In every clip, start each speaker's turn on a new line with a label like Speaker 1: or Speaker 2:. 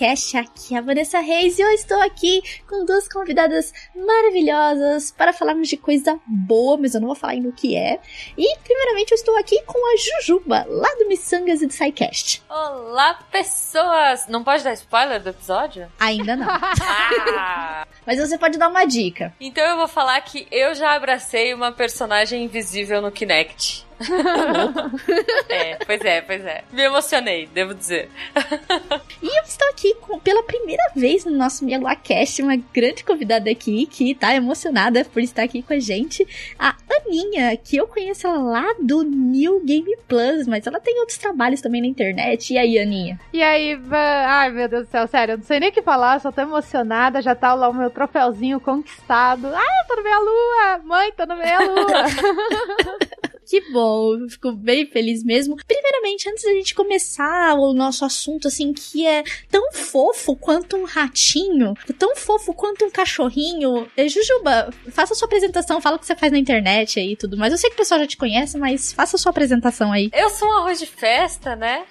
Speaker 1: Cash, aqui é a Vanessa Reis e eu estou aqui com duas convidadas maravilhosas para falarmos de coisa boa, mas eu não vou falar ainda o que é. E, primeiramente, eu estou aqui com a Jujuba, lá do Missangas e do SciCast.
Speaker 2: Olá, pessoas! Não pode dar spoiler do episódio?
Speaker 1: Ainda não.
Speaker 2: Ah!
Speaker 1: mas você pode dar uma dica.
Speaker 2: então eu vou falar que eu já abracei uma personagem invisível no Kinect. é, pois é, pois é. Me emocionei, devo dizer.
Speaker 1: E eu estou aqui com, pela primeira vez no nosso Meia Lua Cast, uma grande convidada aqui que tá emocionada por estar aqui com a gente, a Aninha, que eu conheço ela lá do New Game Plus, mas ela tem outros trabalhos também na internet. E aí, Aninha?
Speaker 3: E aí, ai meu Deus do céu, sério, eu não sei nem o que falar, só tô emocionada, já tá lá o meu troféuzinho conquistado. Ai, eu tô na meia lua! Mãe, tô na meia lua!
Speaker 1: Que bom, eu fico bem feliz mesmo. Primeiramente, antes da gente começar o nosso assunto, assim, que é tão fofo quanto um ratinho, tão fofo quanto um cachorrinho. Eh, Jujuba, faça sua apresentação, fala o que você faz na internet aí e tudo mais. Eu sei que o pessoal já te conhece, mas faça sua apresentação aí.
Speaker 2: Eu sou um arroz de festa, né?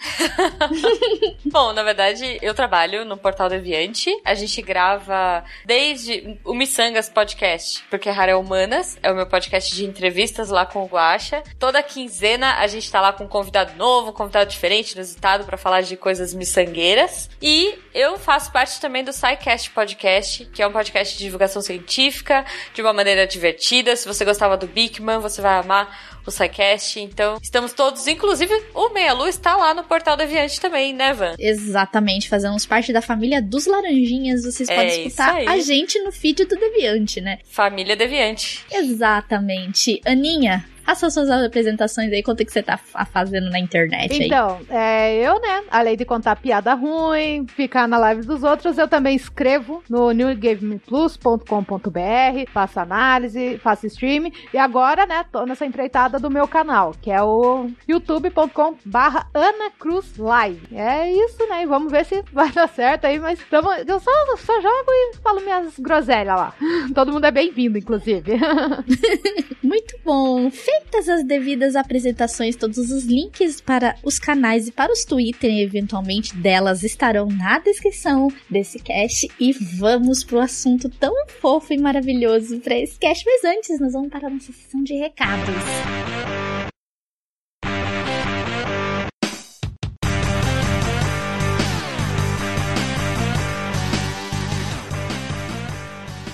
Speaker 2: Bom, na verdade, eu trabalho no Portal Deviante. A gente grava desde o Missangas Podcast, porque Rara é Humanas, é o meu podcast de entrevistas lá com o Guaxa. Toda quinzena a gente tá lá com um convidado novo, um convidado diferente, inusitado, pra falar de coisas miçangueiras. E eu faço parte também do SciCast Podcast, que é um podcast de divulgação científica, de uma maneira divertida. Se você gostava do Bigman, você vai amar o SciCast. Então, estamos todos, inclusive o Meia Lua está lá no Portal Deviante também, né, Van?
Speaker 1: Exatamente, fazemos parte da família dos Laranjinhas. Vocês
Speaker 2: É
Speaker 1: podem escutar a gente no feed do Deviante, né?
Speaker 2: Família Deviante.
Speaker 1: Exatamente. Aninha, faça suas apresentações aí, conta o que você tá fa- fazendo na internet aí.
Speaker 3: Então, é, eu, né, além de contar piada ruim, ficar na live dos outros, eu também escrevo no newgameplus.com.br, faço análise, faço stream, e agora, né, tô nessa empreitada do meu canal, que é o youtube.com barra Ana Cruz Live. É isso, né, e vamos ver se vai dar certo aí, mas tamo, eu só, só jogo e falo minhas groselhas lá. Todo mundo é bem-vindo, inclusive.
Speaker 1: Muito bom. Feitas as devidas apresentações, todos os links para os canais e para os Twitter, eventualmente, delas estarão na descrição desse cast. E vamos pro assunto tão fofo e maravilhoso para esse cast. Mas antes, nós vamos para a nossa sessão de recados.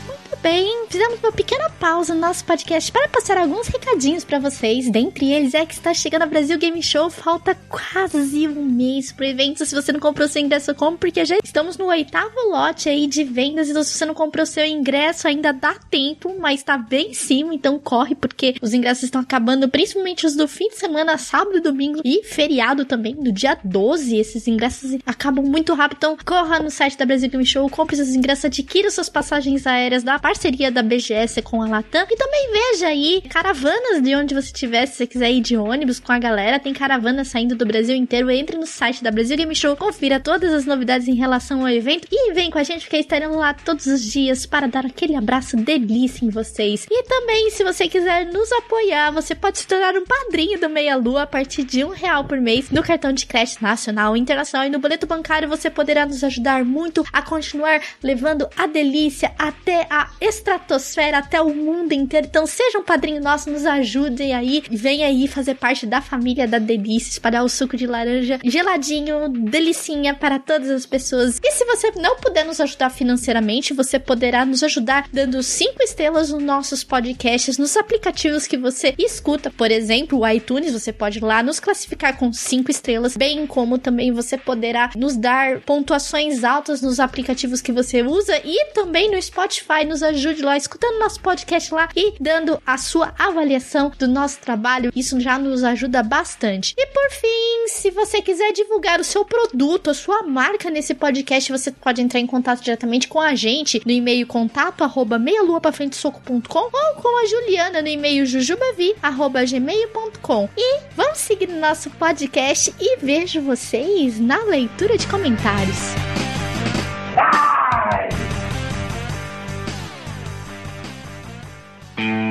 Speaker 1: Muito bem, fizemos uma pequena pausa no nosso podcast para passar alguns recadinhos para vocês. Dentre eles é que está chegando a Brasil Game Show, falta quase um mês pro evento. Se você não comprou seu ingresso, compre, porque já estamos no oitavo lote aí de vendas. Então, se você não comprou seu ingresso, ainda dá tempo, mas tá bem em cima, então corre, porque os ingressos estão acabando, principalmente os do fim de semana, sábado domingo, e feriado também, no dia 12. Esses ingressos acabam muito rápido, então corra no site da Brasil Game Show, compre seus ingressos, adquira suas passagens aéreas da parceria da BGS com a Latam, e também veja aí caravanas de onde você estiver, se você quiser ir de ônibus com a galera, tem caravanas saindo do Brasil inteiro, entre no site da Brasil Game Show, confira todas as novidades em relação ao evento, e vem com a gente, porque estaremos lá todos os dias para dar aquele abraço delícia em vocês. E também, se você quiser nos apoiar, você pode se tornar um padrinho do Meia Lua a partir de um real por mês no cartão de crédito nacional, internacional e no boleto bancário. Você poderá nos ajudar muito a continuar levando a delícia até a estratosfera, até o mundo inteiro. Então seja um padrinho nosso, nos ajudem aí. Vem aí fazer parte da família da Delícia, espalhar o suco de laranja geladinho, delicinha para todas as pessoas. E se você não puder nos ajudar financeiramente, você poderá nos ajudar dando cinco estrelas nos nossos podcasts, nos aplicativos que você escuta. Por exemplo, o iTunes, você pode ir lá nos classificar com cinco estrelas, bem como também você poderá nos dar pontuações altas nos aplicativos que você usa e também no Spotify. Nos ajude lá, escutando nosso podcast lá e dando a sua avaliação do nosso trabalho. Isso já nos ajuda bastante. E por fim, se você quiser divulgar o seu produto, a sua marca nesse podcast, você pode entrar em contato diretamente com a gente no e-mail contato arroba meialuapafrentesoco.com ou com a Juliana no e-mail jujubavi arroba gmail.com. E vamos seguir no nosso podcast e vejo vocês na leitura de comentários. Muito bem,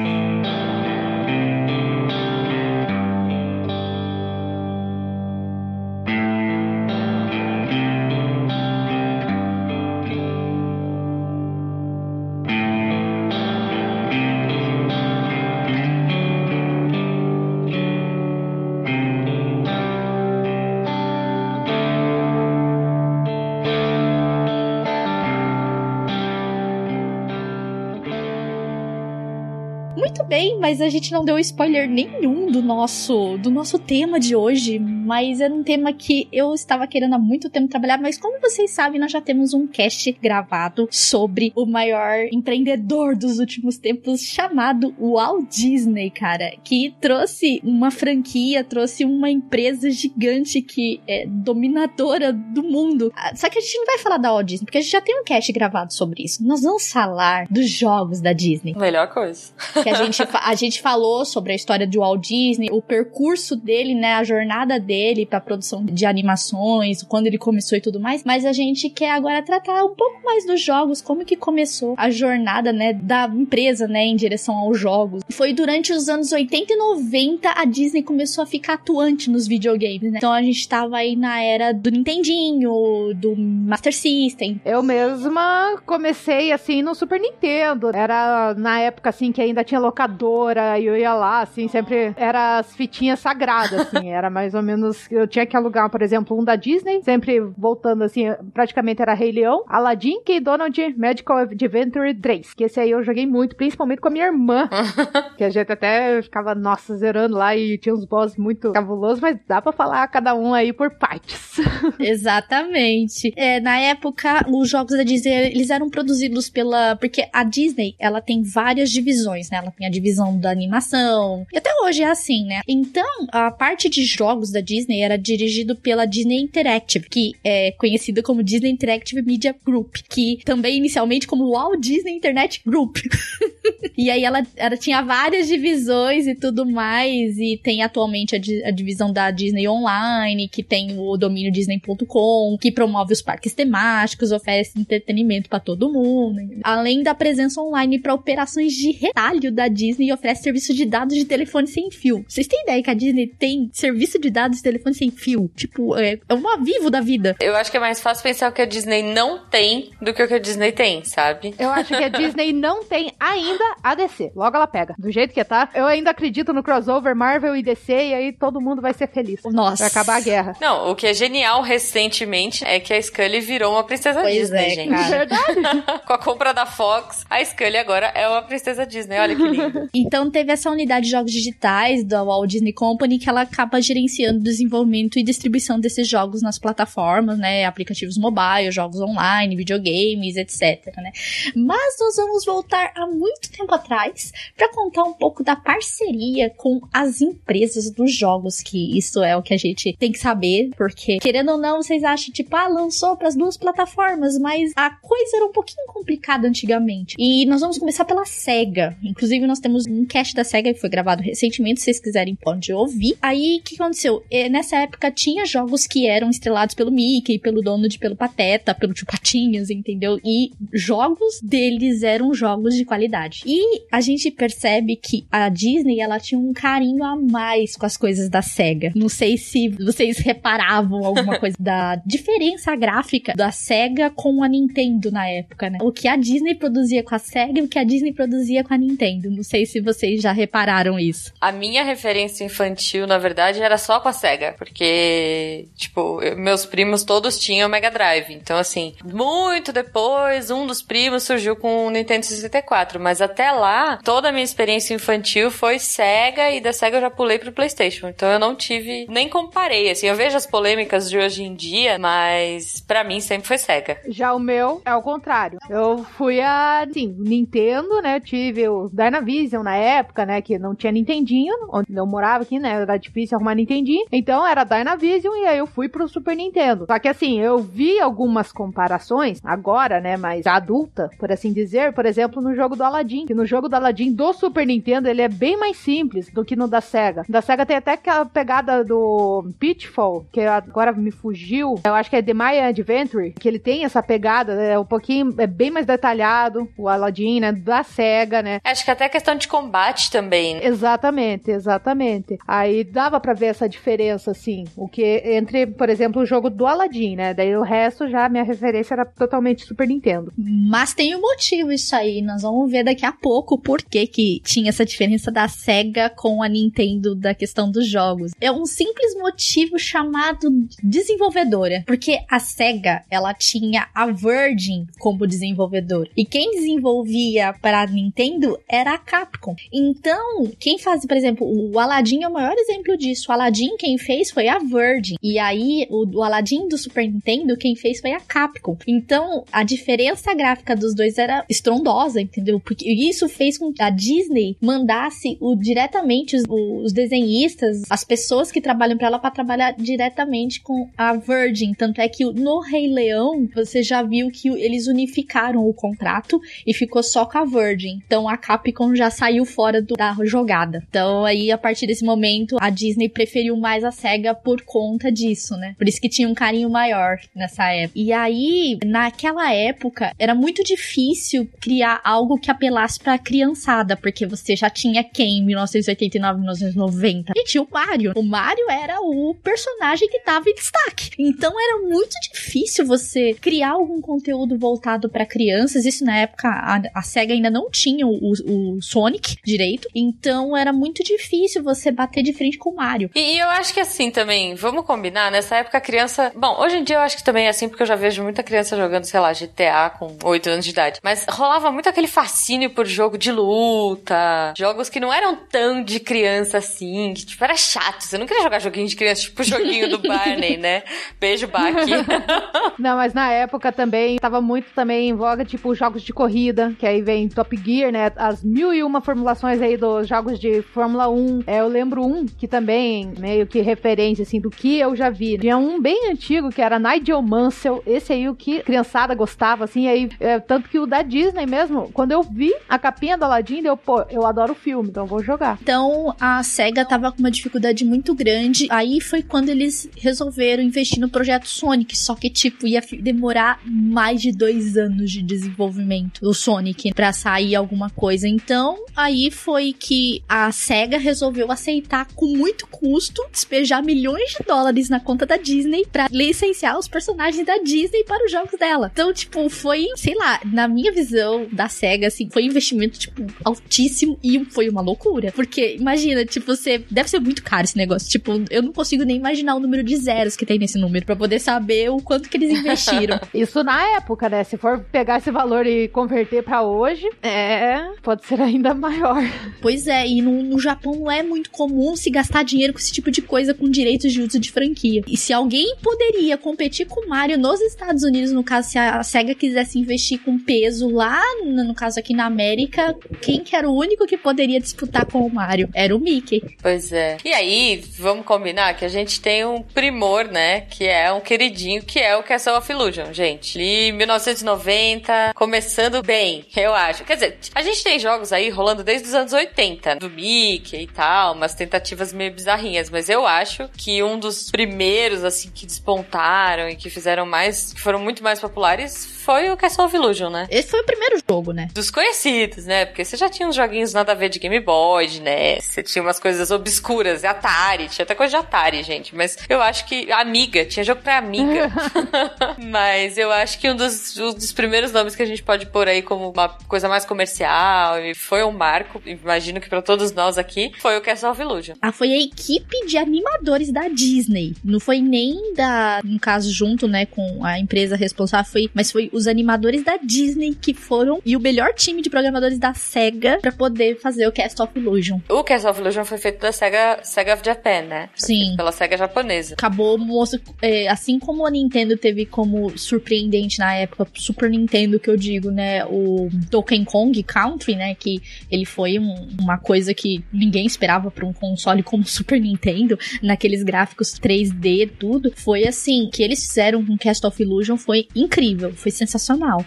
Speaker 1: mas a gente não deu spoiler nenhum do nosso do nosso tema de hoje, mas era um tema que eu estava querendo há muito tempo trabalhar, mas como vocês sabem, nós já temos um cast gravado sobre o maior empreendedor dos últimos tempos chamado Walt Disney, cara, que trouxe uma franquia, trouxe uma empresa gigante que é dominadora do mundo. Ah, Só que a gente não vai falar da Walt Disney, porque a gente já tem um cast gravado sobre isso. Nós vamos falar dos jogos da Disney
Speaker 2: Melhor coisa.
Speaker 1: que a gente, fa- a gente falou sobre a história do Walt Disney, o percurso dele, né, a jornada dele pra produção de animações, quando ele começou e tudo mais, mas a gente quer agora tratar um pouco mais dos jogos, como que começou a jornada, né, da empresa, né, em direção aos jogos. Foi durante os anos 80 e 90 a Disney começou a ficar atuante nos videogames, né? Então a gente tava aí na era do Nintendinho, do Master System,
Speaker 3: Eu mesma comecei assim no Super Nintendo. Era na época assim que ainda tinha locadora e eu ia lá, assim, sempre era as fitinhas sagradas, assim. Era mais ou menos. Eu tinha que alugar, por exemplo, um da Disney, sempre voltando assim, praticamente era Rei Leão, Aladdin, Key Donald, Magical Adventure 3. Que esse aí eu joguei muito, principalmente com a minha irmã. que a gente até ficava, nossa, zerando lá e tinha uns boss muito cabulosos, mas dá pra falar cada um aí por partes.
Speaker 1: Exatamente. É, na época, os jogos da Disney, eles eram produzidos pela... Porque a Disney, ela tem várias divisões, né? Ela tem a divisão da animação. E até hoje é assim, né? Então, a parte de jogos da Disney era dirigido pela Disney Interactive, que é conhecida como Disney Interactive Media Group, que também inicialmente como Walt Disney Internet Group. e aí ela, ela tinha várias divisões e tudo mais, e tem atualmente a, a divisão da Disney Online, que tem o domínio disney.com, que promove os parques temáticos, oferece entretenimento pra todo mundo. Além da presença online para operações de retalho da Disney, oferece serviço de dados de telefone sem fio. Vocês têm ideia que a Disney tem serviço de dados de telefone sem fio? Tipo, é, é um avivo da vida.
Speaker 2: Eu acho que é mais fácil pensar o que a Disney não tem do que o que a Disney tem, sabe?
Speaker 3: Eu acho que a Disney não tem ainda a DC. Logo ela pega. Do jeito que tá. Eu ainda acredito no crossover Marvel e DC e aí todo mundo vai ser feliz.
Speaker 1: Nossa.
Speaker 3: Vai acabar a guerra.
Speaker 2: Não, o que é genial recentemente é que a Scully virou uma princesa
Speaker 1: Pois
Speaker 2: Disney,
Speaker 1: é,
Speaker 2: gente.
Speaker 1: cara.
Speaker 3: Verdade?
Speaker 2: Com a compra da Fox, a Scully agora é uma princesa Disney. Olha que lindo.
Speaker 1: Então teve essa unidade de jogos digitais da Walt Disney Company que ela acaba gerenciando o desenvolvimento e distribuição desses jogos nas plataformas, né, aplicativos mobile, jogos online, videogames, etc, né? Mas nós vamos voltar a muito tempo atrás para contar um pouco da parceria com as empresas dos jogos, que isso é o que a gente tem que saber, porque querendo ou não, vocês acham tipo, ah, lançou para as duas plataformas, mas a coisa era um pouquinho complicada antigamente. E nós vamos começar pela Sega. Inclusive, nós temos um cast da Sega que foi gravado recentemente, se vocês quiserem, pode ouvir. Aí, o que aconteceu? Eh, Nessa época, tinha jogos que eram estrelados pelo Mickey, pelo Donald, pelo Pateta, pelo Tio Patinhas, entendeu? E jogos deles eram jogos de qualidade. E a gente percebe que a Disney, ela tinha um carinho a mais com as coisas da Sega. Não sei se vocês reparavam alguma coisa da diferença gráfica da Sega com a Nintendo na época, né? O que a Disney produzia com a Sega e o que a Disney produzia com a. Nintendo. Não sei se vocês já repararam isso.
Speaker 2: A minha referência infantil, na verdade, era só com a SEGA. Porque, tipo, eu, meus primos todos tinham Mega Drive. Então, assim, muito depois, um dos primos surgiu com o Nintendo 64. Mas até lá, toda a minha experiência infantil foi SEGA e da SEGA eu já pulei pro PlayStation. Então eu não tive, nem comparei. Assim, eu vejo as polêmicas de hoje em dia, mas para mim sempre foi SEGA.
Speaker 3: Já o meu é o contrário. Eu fui a, assim, Nintendo, né? Eu tive o Dynavision na época, né? Que não tinha Nintendinho, onde eu morava aqui, né? Era difícil arrumar Nintendinho. Então era Dynavision e aí eu fui pro Super Nintendo. Só que assim, eu vi algumas comparações agora, né? Mais adulta, por assim dizer. Por exemplo, no jogo do Aladdin. Que no jogo do Aladdin do Super Nintendo, ele é bem mais simples do que no da SEGA. Da SEGA tem até aquela pegada do Pitfall, que agora me fugiu. Eu acho que é The Maya Adventure, que ele tem essa pegada, é um pouquinho, é bem mais detalhado, o Aladdin, né? Da SEGA, né?
Speaker 2: Acho que até questão de combate também.
Speaker 3: Exatamente, exatamente. Aí dava para ver essa diferença, assim, o que entre, por exemplo, o jogo do Aladdin, né? Daí o resto já, minha referência era totalmente Super Nintendo.
Speaker 1: Mas tem um motivo isso aí, nós vamos ver daqui a pouco por que que tinha essa diferença da SEGA com a Nintendo da questão dos jogos. É um simples motivo chamado desenvolvedora, porque a SEGA, ela tinha a Virgin como desenvolvedor. E quem desenvolvia para a Nintendo era a Capcom. Então, quem faz, por exemplo, o Aladdin é o maior exemplo disso. O Aladdin quem fez foi a Virgin. E aí, o, o Aladdin do Super Nintendo, quem fez foi a Capcom. Então, a diferença gráfica dos dois era estrondosa, entendeu? Porque isso fez com que a Disney mandasse o, diretamente os, os desenhistas, as pessoas que trabalham para ela, para trabalhar diretamente com a Virgin. Tanto é que no Rei Leão, você já viu que eles unificaram o contrato e ficou só com a Virgin. Então a Capcom já saiu fora do, da jogada. Então aí, a partir desse momento, a Disney preferiu mais a SEGA por conta disso, né? Por isso que tinha um carinho maior nessa época. E aí, naquela época, era muito difícil criar algo que apelasse pra criançada, porque você já tinha quem em 1989, 1990? E tinha o Mario. O Mario era o personagem que tava em destaque. Então era muito difícil você criar algum conteúdo voltado para crianças. Isso na época a, a, SEGA ainda não tinha o, o, Sonic direito. Então era muito difícil você bater de frente com o Mario.
Speaker 2: E, e, eu acho que assim também, vamos combinar, nessa época a criança. Bom, hoje em dia eu acho que também é assim, porque eu já vejo muita criança jogando, sei lá, GTA com 8 anos de idade. Mas rolava muito aquele fascínio por jogo de luta, jogos que não eram tão de criança assim, que tipo, era chato. Você não queria jogar joguinho de criança, tipo o joguinho do Barney, né? Beijo, Baki.
Speaker 3: não, mas na época também tava muito também em voga, tipo, jogos de corrida, que aí vem Top Gear, né? As mil e uma formulações aí dos jogos de Fórmula 1. É, eu lembro um que também, meio que referência, assim, do que eu já vi. Tinha um bem antigo, que era Nigel Mansell. Esse aí, o que criançada gostava, assim, aí, é, tanto que o da Disney mesmo, quando eu vi a capinha do Aladdin, eu, pô, eu adoro o filme, então vou jogar.
Speaker 1: Então, a SEGA tava com uma dificuldade muito grande. Aí foi quando eles resolveram investir no projeto Sonic, só que, tipo, ia demorar mais de dois anos de desenvolvimento do Sonic para sair alguma coisa. Então, aí foi que a SEGA resolveu aceitar com muito custo despejar milhões de dólares na conta da Disney para licenciar os personagens da Disney para os jogos dela. Então, tipo, foi, sei lá, na minha visão da SEGA, assim, foi um investimento, tipo, altíssimo e foi uma loucura. Porque, imagina, tipo, você. Deve ser muito caro esse negócio. Tipo, eu não consigo nem imaginar o número de zeros que tem nesse número para poder saber o quanto que eles investiram.
Speaker 3: Isso na época, né? Se for pegar esse valor e converter para hoje, é. Pode ser ainda maior.
Speaker 1: Pois é, e no, no Japão não é muito comum se gastar dinheiro com esse tipo de coisa com direitos de uso de franquia. E se alguém poderia competir com o Mario nos Estados Unidos, no caso, se a SEGA quisesse investir com peso lá, no caso aqui na América, quem que era o único que poderia disputar com o Mario? Era o Mickey.
Speaker 2: Pois é. E aí, vamos combinar que a gente tem um primor, né? Que é um queridinho, que é o Castle of Illusion, gente. Ali, 1990, começando bem, eu acho. Quer dizer, a gente tem jogos aí rolando desde os anos 80, do Mickey e tal, umas tentativas meio bizarrinhas, mas eu acho que um dos primeiros, assim, que despontaram e que fizeram mais, que foram muito mais populares foi o Castle of Illusion, né?
Speaker 1: Esse foi o primeiro jogo, né?
Speaker 2: Dos conhecidos, né? Porque você já tinha uns joguinhos nada a ver de Game Boy, NES, você tinha umas coisas obscuras, Atari, tinha até coisa de Atari, gente. Mas eu acho que Amiga, tinha jogo pra Amiga. Mas eu acho que um dos, um dos primeiros nomes que a gente pode pôr aí como uma coisa mais comercial e foi um marco, imagino que para todos nós aqui, foi o Castle of Illusion.
Speaker 1: Ah, foi a equipe de animadores da Disney. Não foi nem da, no caso, junto, né, com a empresa responsável, foi, mas foi os animadores da Disney que foram e o melhor time de programadores da SEGA para poder fazer o Castle of Illusion.
Speaker 2: O Castle of Illusion foi feito da SEGA, SEGA of Japan, né? Foi
Speaker 1: Sim.
Speaker 2: Pela SEGA japonesa.
Speaker 1: Acabou, moço, é, assim como a Nintendo teve como surpreendente na época, Super Nintendo que eu digo, né, o Donkey Kong Country, né, que ele foi um, uma coisa que ninguém esperava para um console como Super Nintendo, naqueles gráficos 3D, tudo, foi assim, que eles fizeram com Cast of Illusion foi incrível, foi sensacional,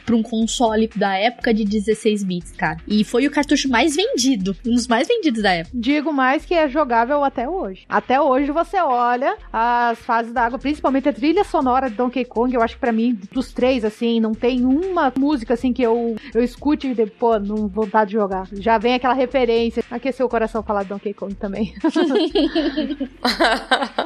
Speaker 1: para um console da época de 16 bits, cara. E foi o cartucho mais vendido, um dos mais vendidos da época.
Speaker 3: Digo mais que é jogável até hoje. Até hoje você olha as fases da água, principalmente a trilha sonora de Donkey Kong, eu acho que pra mim, dos três, assim, não tem uma música assim que eu, eu escute e depois, não vontade de jogar. Já vem aquela referência. Aqueceu o coração falar de Donkey Kong também.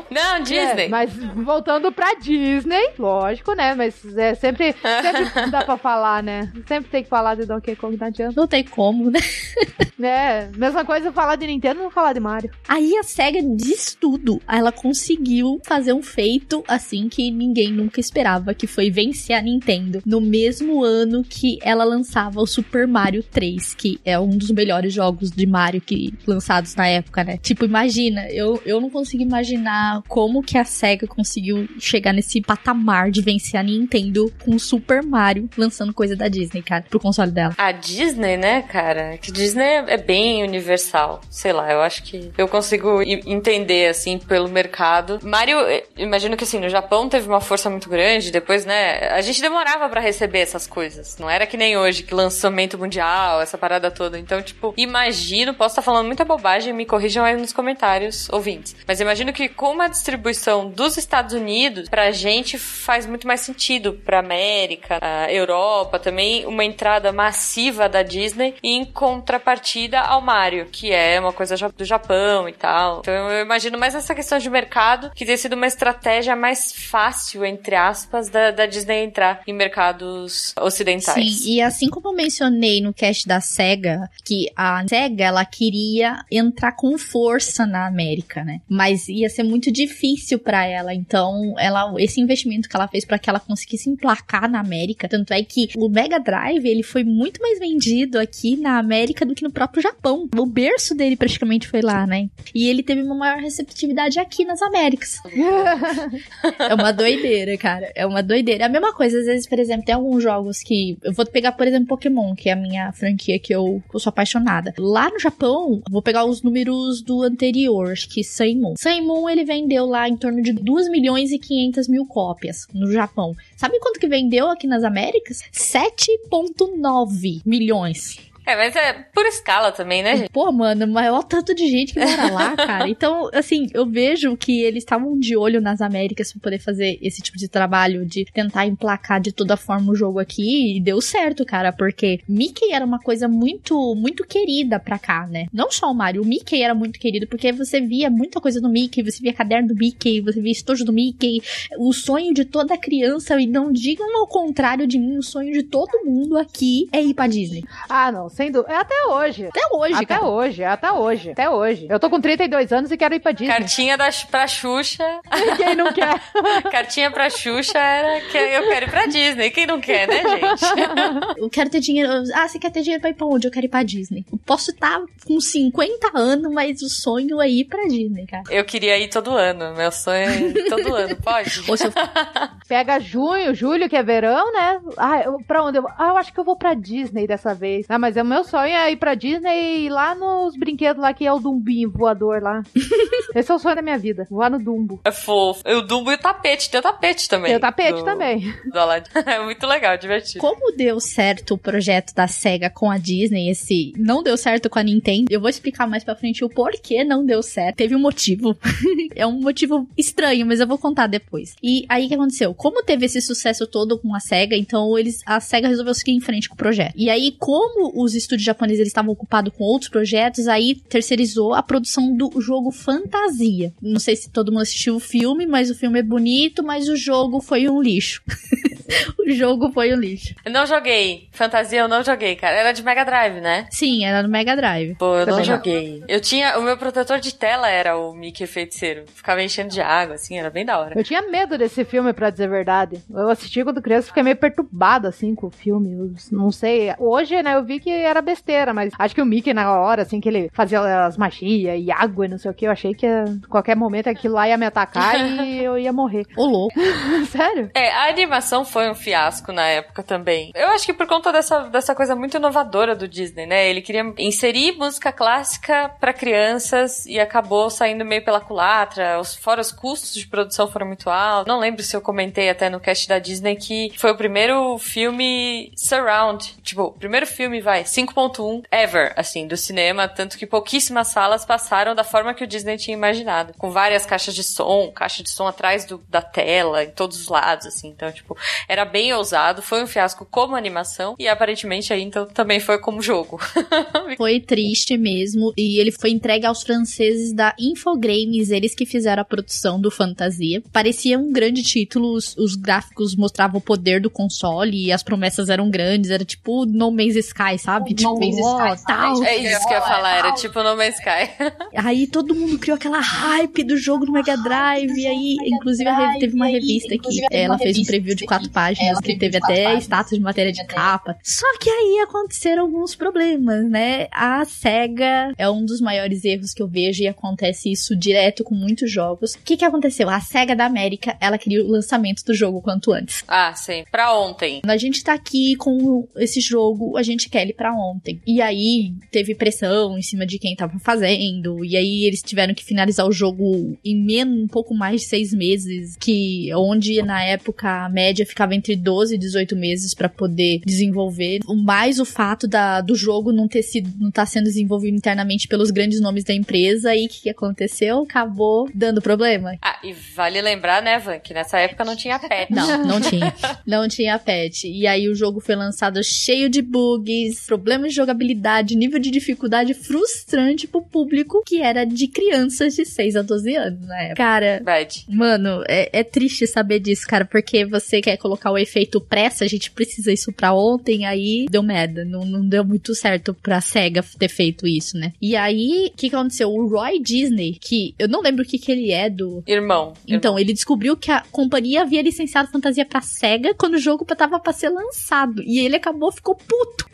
Speaker 2: Não, Disney.
Speaker 3: É, mas voltando pra Disney, lógico, né? Mas é sempre, sempre dá pra falar, né? Sempre tem que falar de Donkey Kong, não adianta.
Speaker 1: Não tem como, né?
Speaker 3: É, mesma coisa falar de Nintendo não falar de Mario.
Speaker 1: Aí a SEGA diz tudo. Ela conseguiu fazer um feito assim que ninguém nunca esperava, que foi vencer a Nintendo no mesmo ano que ela lançava o Super Mario 3, que é um dos melhores jogos de Mario que lançados na época, né? Tipo, imagina, eu, eu não consigo imaginar como que a SEGA conseguiu chegar nesse patamar de vencer a Nintendo com o Super Mario lançando coisa da Disney, cara, pro console dela.
Speaker 2: A Disney, né, cara? Que Disney é bem universal. Sei lá, eu acho que eu consigo entender, assim, pelo mercado. Mario, eh, imagino que, assim, no Japão teve uma força muito grande. Depois, né, a gente demorava pra receber essas coisas. Não era que nem hoje, que lançamento mundial, essa parada toda. Então, tipo, imagino, posso estar falando muita bobagem, me corrijam aí nos comentários, ouvintes. Mas imagino que com uma distribuição dos Estados Unidos, pra gente faz muito mais sentido pra América, a Europa também, uma entrada massiva da Disney em contrapartida ao Mario, que é uma coisa do Japão e tal. Então eu imagino mais essa questão de mercado, que tem sido uma estratégia mais fácil, entre aspas, da, da Disney entrar em mercados ocidentais.
Speaker 1: Sim, e assim como eu mencionei no cast da SEGA, que a SEGA, ela queria entrar com força na América, né? Mas ia ser muito difícil pra ela, então ela esse investimento que ela fez pra que ela conseguisse emplacar na América, tanto é que o Mega Drive, ele foi muito mais vendido aqui na América do que no próprio Japão. O berço dele praticamente foi lá, né? E ele teve uma maior receptividade aqui nas Américas. É uma doideira, cara. É uma doideira. É a mesma coisa, às vezes, por exemplo, tem alguns jogos que. Eu vou pegar, por exemplo, Pokémon, que é a minha franquia que eu, eu sou apaixonada. Lá no Japão, vou pegar os números do anterior, acho que Sun Moon. Sun Moon, ele vendeu lá em torno de 2 milhões e 500 mil cópias no Japão. Sabe quanto que vendeu aqui nas Américas? 7,9 milhões.
Speaker 2: É, mas é por escala também, né, gente?
Speaker 1: Pô, mano, mas olha o tanto de gente que mora lá, cara. Então, assim, eu vejo que eles estavam de olho nas Américas pra poder fazer esse tipo de trabalho, de tentar emplacar de toda forma o jogo aqui, e deu certo, cara, porque Mickey era uma coisa muito, muito querida pra cá, né? Não só o Mario, o Mickey era muito querido, porque você via muita coisa do Mickey, você via caderno do Mickey, você via estojo do Mickey, o sonho de toda criança, e não digam ao contrário de mim, o sonho de todo mundo aqui é ir pra Disney.
Speaker 3: Ah, não, sem dúvida. É até hoje.
Speaker 1: Até hoje,
Speaker 3: até
Speaker 1: cara.
Speaker 3: hoje, até hoje, até hoje. Eu tô com 32 anos e quero ir pra Disney.
Speaker 2: Cartinha da, pra Xuxa.
Speaker 3: Quem não quer?
Speaker 2: Cartinha pra Xuxa era que eu quero ir pra Disney. Quem não quer, né, gente?
Speaker 1: Eu quero ter dinheiro. Ah, você quer ter dinheiro pra ir pra onde? Eu quero ir pra Disney. Eu posso estar com 50 anos, mas o sonho é ir pra Disney, cara.
Speaker 2: Eu queria ir todo ano. Meu sonho é ir todo ano, pode?
Speaker 1: Eu
Speaker 3: Pega junho, julho, que é verão, né? Ah, eu, pra onde eu vou? Ah, eu acho que eu vou pra Disney dessa vez. Ah, mas o meu sonho é ir pra Disney e ir lá nos brinquedos lá que é o Dumbinho voador lá. Esse é o sonho da minha vida, voar no Dumbo.
Speaker 2: É fofo. E o Dumbo e o tapete. Tem o tapete também.
Speaker 3: Tem o tapete
Speaker 2: do-
Speaker 3: também.
Speaker 2: do Aladdin. É muito legal, divertido.
Speaker 1: Como deu certo o projeto da SEGA com a Disney, esse não deu certo com a Nintendo, eu vou explicar mais pra frente o porquê não deu certo. Teve um motivo. é um motivo estranho, mas eu vou contar depois. E aí o que aconteceu? Como teve esse sucesso todo com a SEGA, então eles a SEGA resolveu seguir em frente com o projeto. E aí, como os estúdios japoneses eles estavam ocupados com outros projetos, aí terceirizou a produção do jogo Fantasia. Não sei se todo mundo assistiu o filme, mas o filme é bonito, mas o jogo foi um lixo. o jogo foi um lixo.
Speaker 2: Eu não joguei. Fantasia eu não joguei, cara. Era de Mega Drive, né?
Speaker 1: Sim, era no Mega Drive.
Speaker 2: Pô, eu não
Speaker 3: Também não.
Speaker 2: joguei. Eu tinha. O meu protetor de tela era o Mickey Feiticeiro. Ficava enchendo de água, assim, era bem da hora.
Speaker 3: Eu tinha medo desse filme, pra dizer a verdade. Eu assisti quando criança e fiquei meio perturbada, assim, com o filme. Eu não sei. Hoje, né, eu vi que era besteira, mas acho que o Mickey, na hora, assim, que ele fazia as magias e água e não sei o que, eu achei que a qualquer momento aquilo lá ia me atacar e eu ia morrer.
Speaker 1: Ô, louco.
Speaker 3: Sério?
Speaker 2: É, a animação foi um fiasco na época também. Eu acho que por conta dessa, dessa coisa muito inovadora do Disney, né? Ele queria inserir música clássica pra crianças e acabou saindo meio pela culatra. Os, fora os custos de produção foram muito altos. Não lembro se eu comentei até no cast da Disney que foi o primeiro filme surround. Tipo, o primeiro filme, vai, 5.1 ever, assim, do cinema. Tanto que pouquíssimas salas passaram da forma que o Disney tinha imaginado. Com várias caixas de som, caixa de som atrás do- da tela, em todos os lados, assim. Então, tipo, era bem ousado. Foi um fiasco como animação. E aparentemente aí, então, também foi como jogo.
Speaker 1: Foi triste mesmo. E ele foi entregue aos franceses da Infogrames, eles que fizeram a produção do Fantasia. Parecia um grande título, os, os gráficos mostravam o poder do console e as promessas eram grandes. Era tipo No Man's Sky, sabe? Tipo,
Speaker 4: No Man's
Speaker 1: ó,
Speaker 4: Sky,
Speaker 1: tal.
Speaker 4: sabe?
Speaker 2: É isso que eu ia falar, era tipo No Man's Sky.
Speaker 1: Aí todo mundo criou aquela hype do jogo no Mega Drive. E aí, inclusive, a rev- teve uma revista que ela fez um preview de quatro páginas que teve até status de matéria de capa. Só que aí aconteceram alguns problemas, né? A SEGA é um dos maiores erros que eu vejo e acontece isso direto com muitos jogos. O que que aconteceu? A SEGA da América, ela queria o lançamento do jogo quanto antes.
Speaker 2: Ah, sim. Pra ontem.
Speaker 1: A gente tá aqui com esse jogo, a gente quer ele pra ontem. E aí teve pressão em cima de quem tava fazendo. E aí eles tiveram que finalizar o jogo em menos, um pouco mais de seis meses. Que onde na época a média ficava entre 12 e 18 meses pra poder desenvolver. Mais o fato da, do jogo não ter sido, não tá sendo desenvolvido internamente pelos grandes nomes da empresa. E o que, que aconteceu? Acabou dando problema.
Speaker 2: Ah, e vale lembrar, né, Van, que nessa época não tinha pet.
Speaker 1: Não, não tinha. Não tinha patch. E aí o jogo foi lançado cheio de bugs, problemas de jogabilidade, nível de dificuldade frustrante pro público que era de crianças de 6 a 12 anos na época. Cara,
Speaker 2: Verdade.
Speaker 1: Mano, é, é triste saber disso, cara, porque você quer colocar o efeito pressa, a gente precisa isso pra ontem, aí deu merda. Não, não deu muito certo pra SEGA ter feito isso, né? E aí, o que, que aconteceu? O Roy Disney, que eu não lembro o que, que ele é do.
Speaker 2: Irmão.
Speaker 1: Então, ele descobriu que a companhia havia licenciado fantasia pra SEGA quando o jogo tava pra ser lançado. E ele acabou, ficou puto.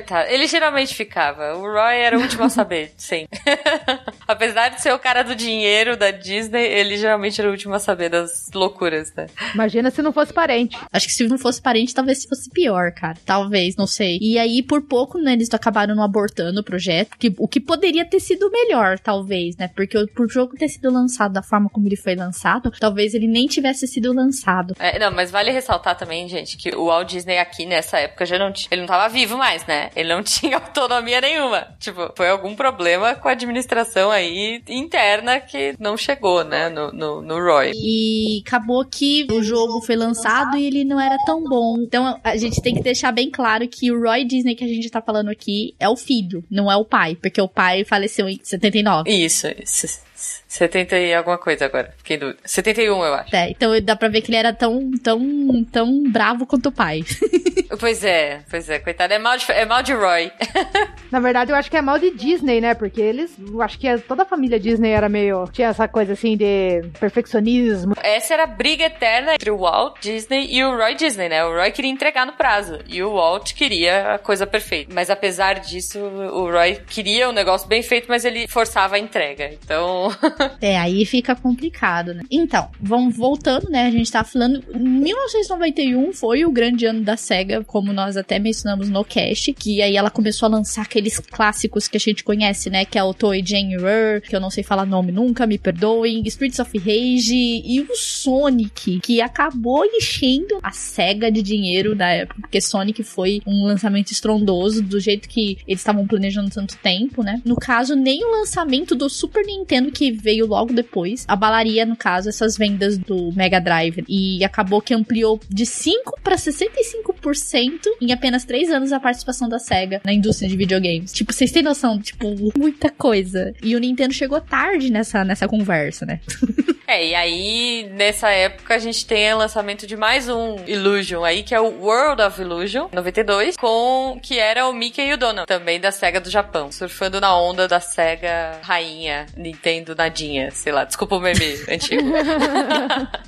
Speaker 2: Coitado. Ele geralmente ficava. O Roy era o último a saber, sempre. Apesar de ser o cara do dinheiro da Disney, ele geralmente era o último a saber das loucuras, né?
Speaker 3: Imagina se não fosse parente.
Speaker 1: Acho que se não fosse parente, talvez fosse pior, cara. Talvez, não sei. E aí, por pouco, né, eles acabaram não abortando o projeto. Que, o que poderia ter sido melhor, talvez, né? Porque o- por jogo ter sido lançado da forma como ele foi lançado, talvez ele nem tivesse sido lançado.
Speaker 2: É, não, mas vale ressaltar também, gente, que o Walt Disney aqui nessa época já não tinha. Ele não tava vivo mais, né? Ele não tinha autonomia nenhuma. Tipo, foi algum problema com a administração aí interna que não chegou, né? No, no, no Roy.
Speaker 1: E acabou que o jogo foi lançado e ele não era tão bom. Então a gente tem que deixar bem claro que o Roy Disney que a gente tá falando aqui é o filho, não é o pai. Porque o pai faleceu em 79.
Speaker 2: Isso, isso. 70 e alguma coisa agora. Fiquei em dúvida. 71, eu acho.
Speaker 1: É, então dá pra ver que ele era tão, tão, tão bravo quanto o pai.
Speaker 2: Pois é, pois é, coitado. É mal de, é mal de Roy.
Speaker 3: Na verdade, eu acho que é mal de Disney, né? Porque eles, eu acho que toda a família Disney era meio. Tinha essa coisa assim de perfeccionismo.
Speaker 2: Essa era a briga eterna entre o Walt Disney e o Roy Disney, né? O Roy queria entregar no prazo e o Walt queria a coisa perfeita. Mas apesar disso, o Roy queria o negócio bem feito, mas ele forçava a entrega. Então,
Speaker 1: É, aí fica complicado, né? Então, vamos voltando, né? A gente tá falando. 1991 foi o grande ano da SEGA, como nós até mencionamos no cast, que aí ela começou a lançar aqueles clássicos que a gente conhece, né? Que é o Toy Jane Rur, que eu não sei falar nome nunca, me perdoem, Streets of Rage e o Sonic, que acabou enchendo a SEGA de dinheiro da época, porque Sonic foi um lançamento estrondoso, do jeito que eles estavam planejando tanto tempo, né? No caso, nem o lançamento do Super Nintendo, que veio logo depois, abalaria, no caso, essas vendas do Mega Drive. E acabou que ampliou de 5 para 65% em apenas 3 anos a participação da SEGA na indústria de videogames. Tipo, vocês têm noção? Tipo, muita coisa. E o Nintendo chegou tarde nessa, nessa conversa, né?
Speaker 2: É, e aí, nessa época, a gente tem o lançamento de mais um Illusion aí, que é o World of Illusion, 92, com que era o Mickey e o Donald, também da SEGA do Japão, surfando na onda da SEGA rainha, Nintendo nadinha, sei lá, desculpa o meme antigo.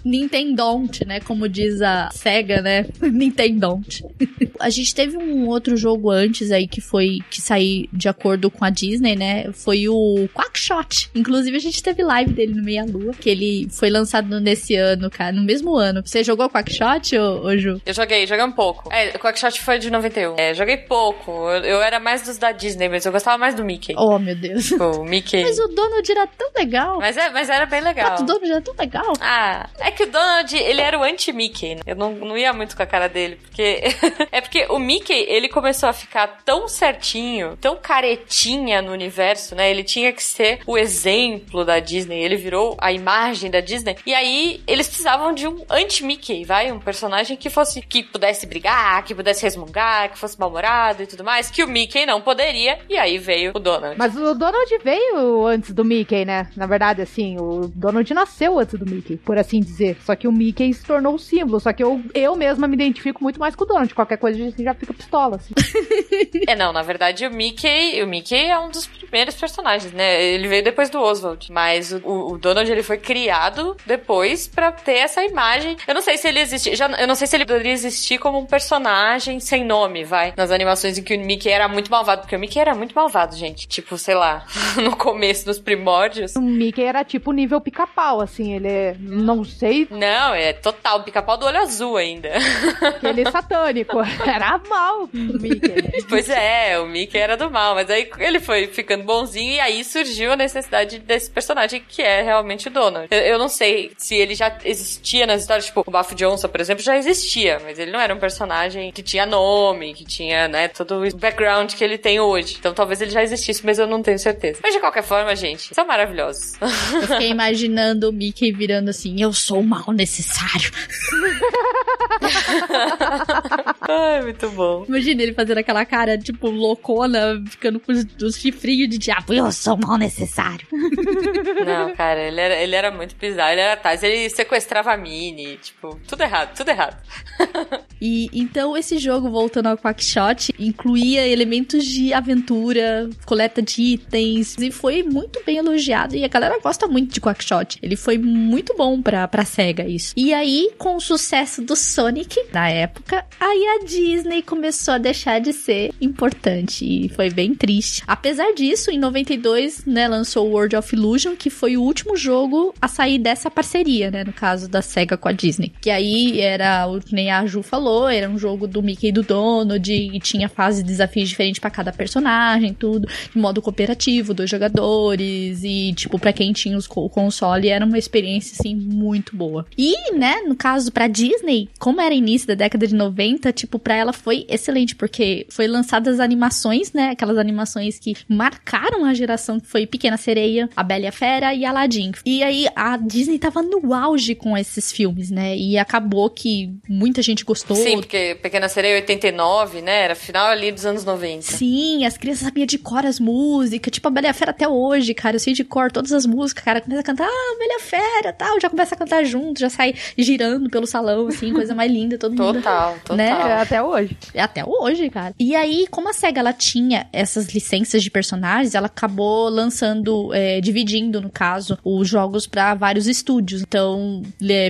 Speaker 1: Nintendont, né, como diz a SEGA, né, Nintendont. a gente teve um outro jogo antes aí que foi, que saiu de acordo com a Disney, né, foi o Quackshot. Inclusive, a gente teve live dele no Meia Lua, que ele foi lançado nesse ano, cara, no mesmo ano. Você jogou Quackshot, ô, ô Ju?
Speaker 2: Eu joguei, joguei um pouco. É, o Quackshot foi de 91. É, joguei pouco. Eu, eu, era mais dos da Disney, mas eu gostava mais do Mickey.
Speaker 1: Oh, meu Deus.
Speaker 2: O Mickey.
Speaker 1: Mas o Donald era tão legal.
Speaker 2: Mas, é, mas era bem legal.
Speaker 1: o Donald era tão legal.
Speaker 2: Ah, é que o Donald, ele era o anti-Mickey, né? Eu não, não ia muito com a cara dele, porque... é porque o Mickey, ele começou a ficar tão certinho, tão caretinha no universo, né? Ele tinha que ser o exemplo da Disney. Ele virou a imagem da Disney. E aí, eles precisavam de um anti-Mickey, vai? Um personagem que fosse, que pudesse brigar, que pudesse resmungar, que fosse mal-humorado e tudo mais, que o Mickey não poderia. E aí veio o Donald.
Speaker 3: Mas o Donald veio antes do Mickey, né? Na verdade, assim, o Donald nasceu antes do Mickey, por assim dizer. Só que o Mickey se tornou o símbolo. Só que eu, eu mesma me identifico muito mais com o Donald. Qualquer coisa assim já fica pistola, assim.
Speaker 2: é, não, na verdade, o Mickey, o Mickey é um dos primeiros personagens, né? Ele veio depois do Oswald. Mas o, o Donald, ele foi criado depois para ter essa imagem. Eu não sei se ele existe, já, eu não sei se ele poderia existir como um personagem sem nome, vai, nas animações em que o Mickey era muito malvado, porque o Mickey era muito malvado, gente. Tipo, sei lá, no começo, nos primórdios.
Speaker 3: O Mickey era tipo nível pica-pau, assim, ele é, não sei.
Speaker 2: Não, é total pica-pau do olho azul ainda.
Speaker 3: Ele é satânico, era mal o Mickey.
Speaker 2: Pois é, o Mickey era do mal, mas aí ele foi ficando bonzinho e aí surgiu a necessidade desse personagem que é realmente o Donald. Eu, eu não sei se ele já existia nas histórias, tipo, o Buff Johnson, por exemplo, já existia, mas ele não era um personagem que tinha nome, que tinha, né, todo o background que ele tem hoje. Então talvez ele já existisse, mas eu não tenho certeza. Mas de qualquer forma, gente, são maravilhosos.
Speaker 1: Eu fiquei imaginando o Mickey virando assim, eu sou o mal necessário.
Speaker 2: Ai, muito bom.
Speaker 1: Imagina ele fazendo aquela cara, tipo, loucona, ficando com os, os chifrinhos de diabo. Eu sou o mal necessário.
Speaker 2: Não, cara, ele era, ele era muito bizarro. Ele era Taz, ele sequestrava a Minnie, tipo, tudo errado, tudo errado.
Speaker 1: e então esse jogo, voltando ao Quackshot, incluía elementos de aventura, coleta de itens, e foi muito bem elogiado. E a galera gosta muito de Quackshot. Ele foi muito bom pra, pra SEGA, isso. E aí, com o sucesso do Sonic, na época, aí a Disney começou a deixar de ser importante. E foi bem triste. Apesar disso, em 92, né, lançou o World of Illusion, que foi o último jogo a sair dessa parceria, né? No caso da SEGA com a Disney. Que aí era, o que nem a Ju falou, era um jogo do Mickey e do Donald, e tinha fase de desafios diferentes para cada personagem, tudo, de modo cooperativo, dois jogadores, e, tipo, para quem tinha os, o console, era uma experiência, assim, muito boa. E, né, no caso, pra Disney, como era início da década de 90, tipo, pra ela foi excelente, porque foi lançadas animações, né, aquelas animações que marcaram a geração, que foi Pequena Sereia, A Bela e a Fera e Aladdin. E aí, a Disney tava no auge com esses filmes, né, e acabou que muita gente gostou.
Speaker 2: Sim, porque Pequena Sereia 89, né, era final ali dos anos 90.
Speaker 1: Sim, as crianças sabiam de cor as músicas, tipo, A Bela e a Fera até hoje, cara, eu sei de cor todas as músicas, cara, começa a cantar, ah, Bela e a Fera, tal, já começa a cantar junto, já sai girando pelo salão, assim, coisa mais linda, todo
Speaker 2: total,
Speaker 1: mundo.
Speaker 2: Total, total.
Speaker 1: Né?
Speaker 3: É, até hoje.
Speaker 1: Até hoje, cara. E aí, como a SEGA, ela tinha essas licenças de personagens, ela acabou lançando, é, dividindo no caso, os jogos para vários estúdios. Então,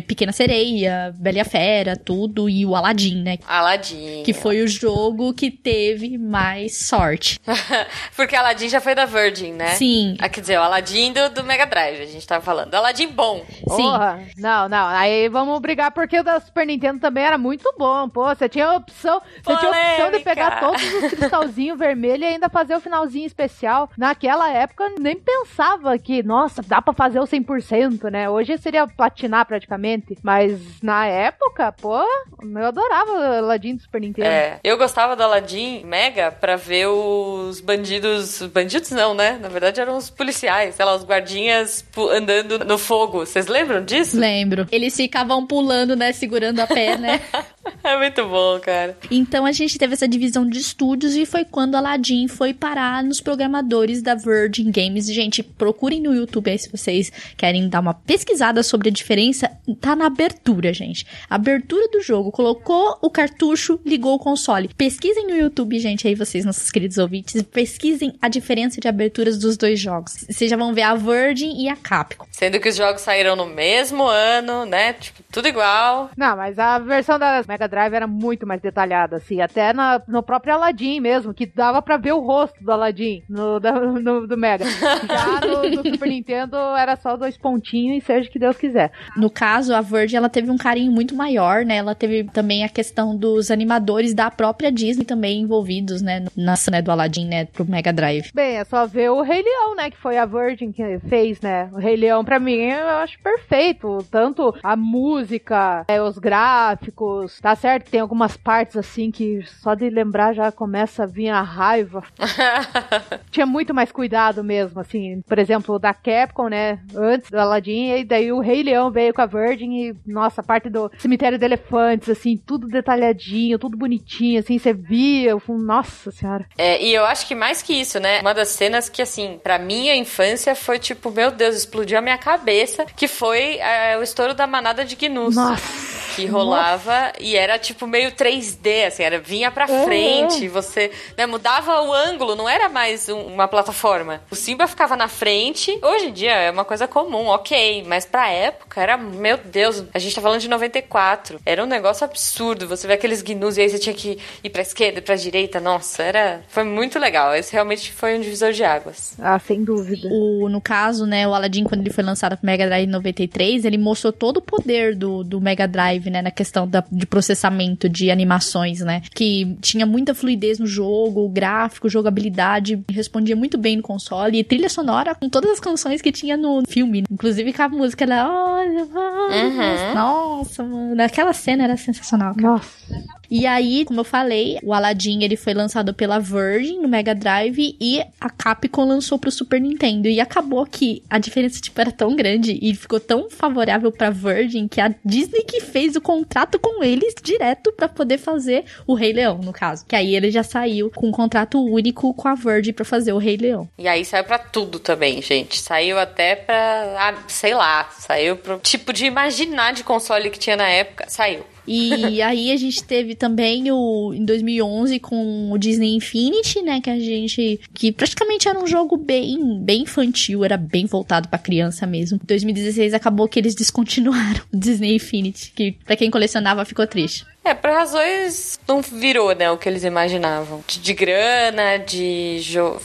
Speaker 1: Pequena Sereia, Bela Fera, tudo, e o Aladdin, né?
Speaker 2: Aladdin.
Speaker 1: Que foi o jogo que teve mais sorte.
Speaker 2: Porque Aladdin já foi da Virgin, né?
Speaker 1: Sim.
Speaker 2: Ah, quer dizer, o Aladdin do, do Mega Drive, a gente tava falando. Aladdin bom.
Speaker 1: Sim.
Speaker 3: Porra. Não, não. Aí vamos brigar porque o da Super Nintendo também era muito bom. Pô, você tinha a opção, você tinha a opção de pegar todos os cristalzinhos vermelhos e ainda fazer o finalzinho especial. Naquela época, nem pensava que, nossa, dá pra fazer o 100%, né? Hoje seria platinar praticamente. Mas na época, pô, eu adorava o Aladdin do Super Nintendo.
Speaker 2: É, eu gostava do Aladdin Mega pra ver os bandidos. Bandidos não, né? Na verdade eram os policiais, sei lá, os guardinhas andando no fogo. Vocês lembram disso?
Speaker 1: Lembro. Eles ficavam pulando, né? Segurando a pé, né?
Speaker 2: é muito bom, cara.
Speaker 1: Então a gente teve essa divisão de estúdios e foi quando Aladdin foi parar nos programadores da Virgin Games. Gente, procurem no YouTube aí se vocês querem dar uma pesquisada sobre a diferença. Tá na abertura, gente. Abertura do jogo. Colocou o cartucho, ligou o console. Pesquisem no YouTube, gente, aí vocês, nossos queridos ouvintes. Pesquisem a diferença de aberturas dos dois jogos. Vocês já vão ver a Virgin e a Capcom.
Speaker 2: Sendo que os jogos saíram no mesmo ano, né? Tipo, tudo igual.
Speaker 3: Não, mas a versão da Mega Drive era muito mais detalhada, assim. Até na, no próprio Aladdin mesmo, que dava pra ver o rosto do Aladdin no, da, no do Mega. Já no, no, Super Nintendo era só dois pontinhos e seja o que Deus quiser.
Speaker 1: No caso, a Virgin, ela teve um carinho muito maior, né? Ela teve também a questão dos animadores da própria Disney também envolvidos, né? Na né, do Aladdin, né? Pro Mega Drive.
Speaker 3: Bem, é só ver o Rei Leão, né? Que foi a Virgin que fez, né? O Rei Leão, pra mim, eu acho perfeito. Tanto a música, é, os gráficos, tá certo? Tem algumas partes assim que só de lembrar já começa a vir a raiva. Tinha muito mais cuidado mesmo, assim. Por exemplo, da Capcom, né? Antes do Aladdin, e daí o Rei Leão veio com a Virgin e, nossa, a parte do cemitério de elefantes, assim, tudo detalhadinho, tudo bonitinho, assim, você via, eu, nossa senhora.
Speaker 2: É, e eu acho que mais que isso, né? Uma das cenas que, assim, pra minha infância foi tipo, meu Deus, explodiu a minha cabeça, que foi é, o estouro da manada de gnus.
Speaker 3: Nossa.
Speaker 2: Que rolava Nossa. e era tipo meio 3D, assim, era vinha pra uhum. frente, você né, mudava o ângulo, não era mais um, uma plataforma. O Simba ficava na frente, hoje em dia é uma coisa comum, ok, mas pra época era, meu Deus, a gente tá falando de 94, era um negócio absurdo, você vê aqueles gnus e aí você tinha que ir pra esquerda e pra direita, nossa, era, foi muito legal, esse realmente foi um divisor de águas.
Speaker 3: Ah, sem dúvida.
Speaker 1: O, no caso, né, o Aladdin, quando ele foi lançado pro Mega Drive em 93, ele mostrou todo o poder do, do Mega Drive, né, na questão da, de processamento de animações, né, que tinha muita fluidez no jogo, gráfico, jogabilidade, respondia muito bem no console, e trilha sonora com todas as canções que tinha no filme, inclusive com a música lá, olha, uhum. nossa, mano, aquela cena era sensacional.
Speaker 3: Cara. Nossa.
Speaker 1: E aí, como eu falei, o Aladdin ele foi lançado pela Virgin no Mega Drive e a Capcom lançou pro Super Nintendo. E acabou que a diferença tipo era tão grande e ficou tão favorável para Virgin que a Disney que fez o contrato com eles direto para poder fazer o Rei Leão, no caso. Que aí ele já saiu com um contrato único com a Virgin para fazer o Rei Leão.
Speaker 2: E aí saiu para tudo também, gente. Saiu até para, ah, sei lá, saiu pro tipo de imaginar de console que tinha na época, saiu.
Speaker 1: E aí a gente teve também o em 2011 com o Disney Infinity, né, que a gente que praticamente era um jogo bem bem infantil, era bem voltado para criança mesmo. Em 2016 acabou que eles descontinuaram o Disney Infinity, que para quem colecionava ficou triste.
Speaker 2: É, por razões não virou, né, o que eles imaginavam. De, de grana, de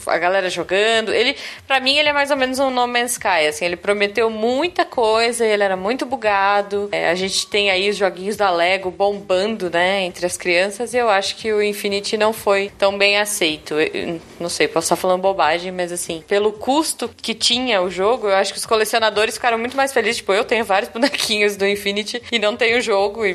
Speaker 2: a galera jogando. Ele, para mim, ele é mais ou menos um No Man's Sky, assim, ele prometeu muita coisa, ele era muito bugado. É, a gente tem aí os joguinhos da Lego bombando, né, entre as crianças, e eu acho que o Infinity não foi tão bem aceito. Eu, não sei, posso estar falando bobagem, mas assim, pelo custo que tinha o jogo, eu acho que os colecionadores ficaram muito mais felizes. Tipo, eu tenho vários bonequinhos do Infinity e não tenho o jogo, e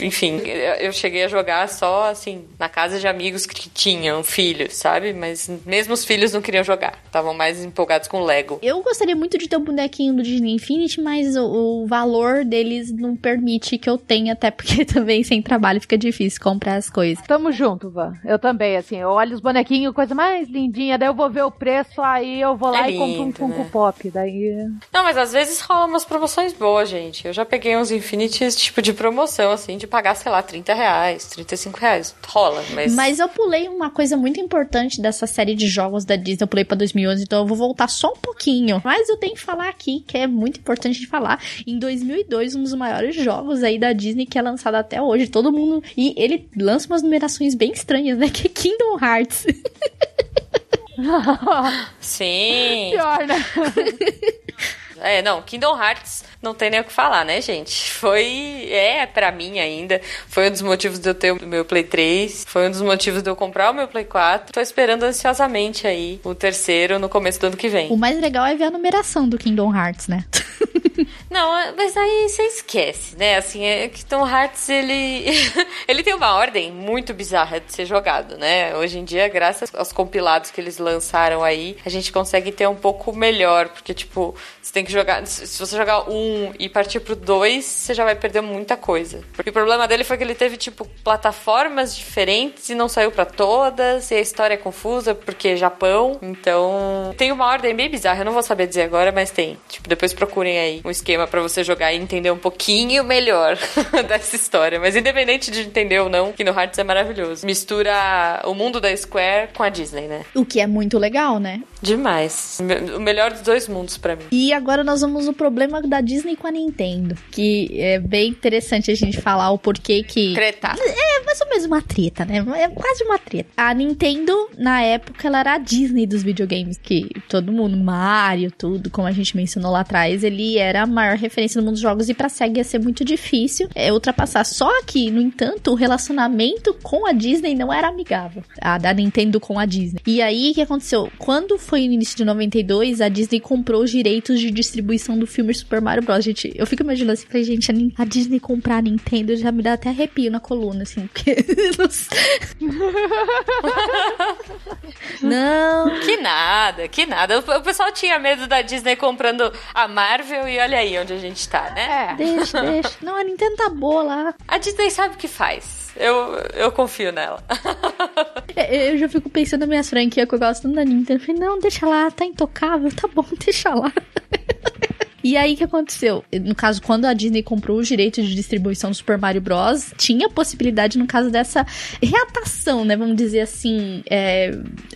Speaker 2: enfim, eu cheguei a jogar só assim, na casa de amigos que tinham filhos, sabe? Mas mesmo os filhos não queriam jogar. Estavam mais empolgados com Lego.
Speaker 1: Eu gostaria muito de ter o um bonequinho do Disney Infinity, mas o, o, valor deles não permite que eu tenha, até porque também sem trabalho fica difícil comprar as coisas.
Speaker 3: Tamo junto, Van. Eu também, assim, eu olho os bonequinhos, coisa mais lindinha, daí eu vou ver o preço, aí eu vou lá é e compro um Funko né? Pop, daí...
Speaker 2: Não, mas às vezes rola umas promoções boas, gente. Eu já peguei uns Infinities, tipo, de promoção, assim, de pagar, sei lá, 30 reais, 35 reais. Rola, mas.
Speaker 1: Mas eu pulei uma coisa muito importante dessa série de jogos da Disney. Eu pulei pra 2011, então eu vou voltar só um pouquinho. Mas eu tenho que falar aqui, que é muito importante de falar. Em 2002, um dos maiores jogos aí da Disney que é lançado até hoje. Todo mundo. E ele lança umas numerações bem estranhas, né? Que é Kingdom Hearts.
Speaker 2: Sim.
Speaker 3: Pior, né?
Speaker 2: É, não, Kingdom Hearts não tem nem o que falar, né, gente? Foi, é, pra mim ainda, foi um dos motivos de eu ter o meu Play 3, foi um dos motivos de eu comprar o meu Play 4. Tô esperando ansiosamente aí o terceiro no começo do ano que vem.
Speaker 1: O mais legal é ver a numeração do Kingdom Hearts, né?
Speaker 2: Não, mas aí você esquece, né? Assim, é Kingdom Hearts, ele ele tem uma ordem muito bizarra de ser jogado, né? Hoje em dia, graças aos compilados que eles lançaram aí, a gente consegue ter um pouco melhor, porque tipo, você tem que jogar, se você jogar um e partir pro dois, você já vai perder muita coisa. Porque o problema dele foi que ele teve tipo plataformas diferentes e não saiu para todas, e a história é confusa porque é Japão, então tem uma ordem bem bizarra, eu não vou saber dizer agora, mas tem. Tipo, depois procurem aí um esquema para você jogar e entender um pouquinho melhor dessa história. Mas independente de entender ou não, Kingdom Hearts é maravilhoso. Mistura o mundo da Square com a Disney, né?
Speaker 1: O que é muito legal, né?
Speaker 2: Demais. O melhor dos dois mundos para mim.
Speaker 1: E agora nós vamos no problema da Disney com a Nintendo. Que é bem interessante a gente falar o porquê que.
Speaker 2: Treta.
Speaker 1: É mais ou menos uma treta, né? É quase uma treta. A Nintendo, na época, ela era a Disney dos videogames. Que todo mundo, Mario, tudo, como a gente mencionou lá atrás, ele era a maior referência no mundo dos jogos. E pra SEGA ia ser muito difícil é, ultrapassar. Só que, no entanto, o relacionamento com a Disney não era amigável. A da Nintendo com a Disney. E aí, o que aconteceu? Quando foi no início de 92, a Disney comprou os direitos de distribuição do filme Super Mario Bros. Gente, eu fico imaginando assim, falei, gente, a, Disney comprar a Nintendo já me dá até arrepio na coluna, assim, porque. não.
Speaker 2: Que nada, que nada. O pessoal tinha medo da Disney comprando a Marvel e olha aí onde a gente tá, né?
Speaker 3: É.
Speaker 1: Deixa, deixa. Não, a Nintendo tá boa lá.
Speaker 2: A Disney sabe o que faz. Eu, eu confio nela.
Speaker 1: É, Eu já fico pensando nas minhas franquias que eu gosto da Nintendo. Eu falei, não, deixa lá, tá intocável, tá bom, deixa lá. E aí, o que aconteceu? No caso, quando a Disney comprou os direitos de distribuição do Super Mario Bros., tinha a possibilidade, no caso dessa reatação, né? Vamos dizer assim, é,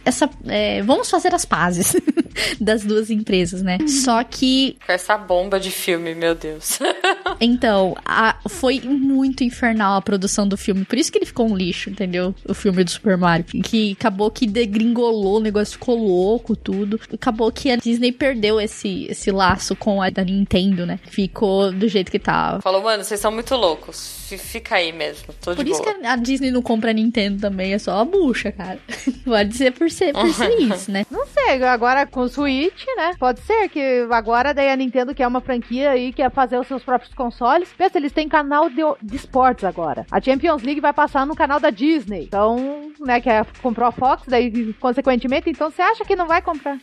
Speaker 1: essa, é, vamos fazer as pazes das duas empresas, né? Só que
Speaker 2: Com essa bomba de filme, meu Deus.
Speaker 1: então, a- foi muito infernal a produção do filme. Por isso que ele ficou um lixo, entendeu? O filme do Super Mario. Que acabou que degringolou, o negócio ficou louco, tudo. Acabou que a Disney perdeu esse, esse laço com a da Nintendo, né? Ficou do jeito que tava.
Speaker 2: Falou, mano, vocês são muito loucos. Fica aí mesmo. Tô
Speaker 1: Por
Speaker 2: de
Speaker 1: isso
Speaker 2: boa.
Speaker 1: que a Disney não compra a Nintendo também, é só a bucha, cara. Pode ser por ser, por ser isso, né?
Speaker 3: Não sei, agora com o Switch, né? Pode ser que agora daí a Nintendo, que é uma franquia aí, quer fazer os seus próprios consoles. Pensa, eles têm canal de, de esportes agora. A Champions League vai passar no canal da Disney. Então, né, que é, comprou a Fox, daí, consequentemente, então você acha que não vai comprar?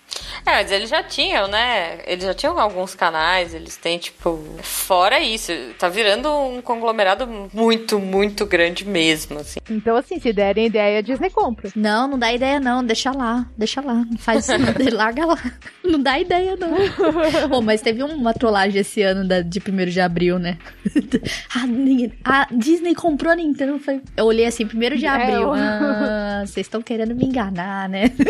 Speaker 2: É, mas eles já tinham, né? Eles já tinham alguns canais, eles têm, tipo. Fora isso, tá virando um conglomerado muito, muito grande mesmo, assim.
Speaker 3: Então, assim, se derem ideia, a Disney compra.
Speaker 1: Não, não dá ideia não, deixa lá, deixa lá, não faz isso, não, larga lá, não dá ideia não. Pô, mas teve uma trollagem esse ano da, de 1 de abril, né? A, a Disney comprou a Nintendo, foi, eu olhei assim, 1 de
Speaker 3: É,
Speaker 1: abril, ah, vocês estão querendo me enganar, né?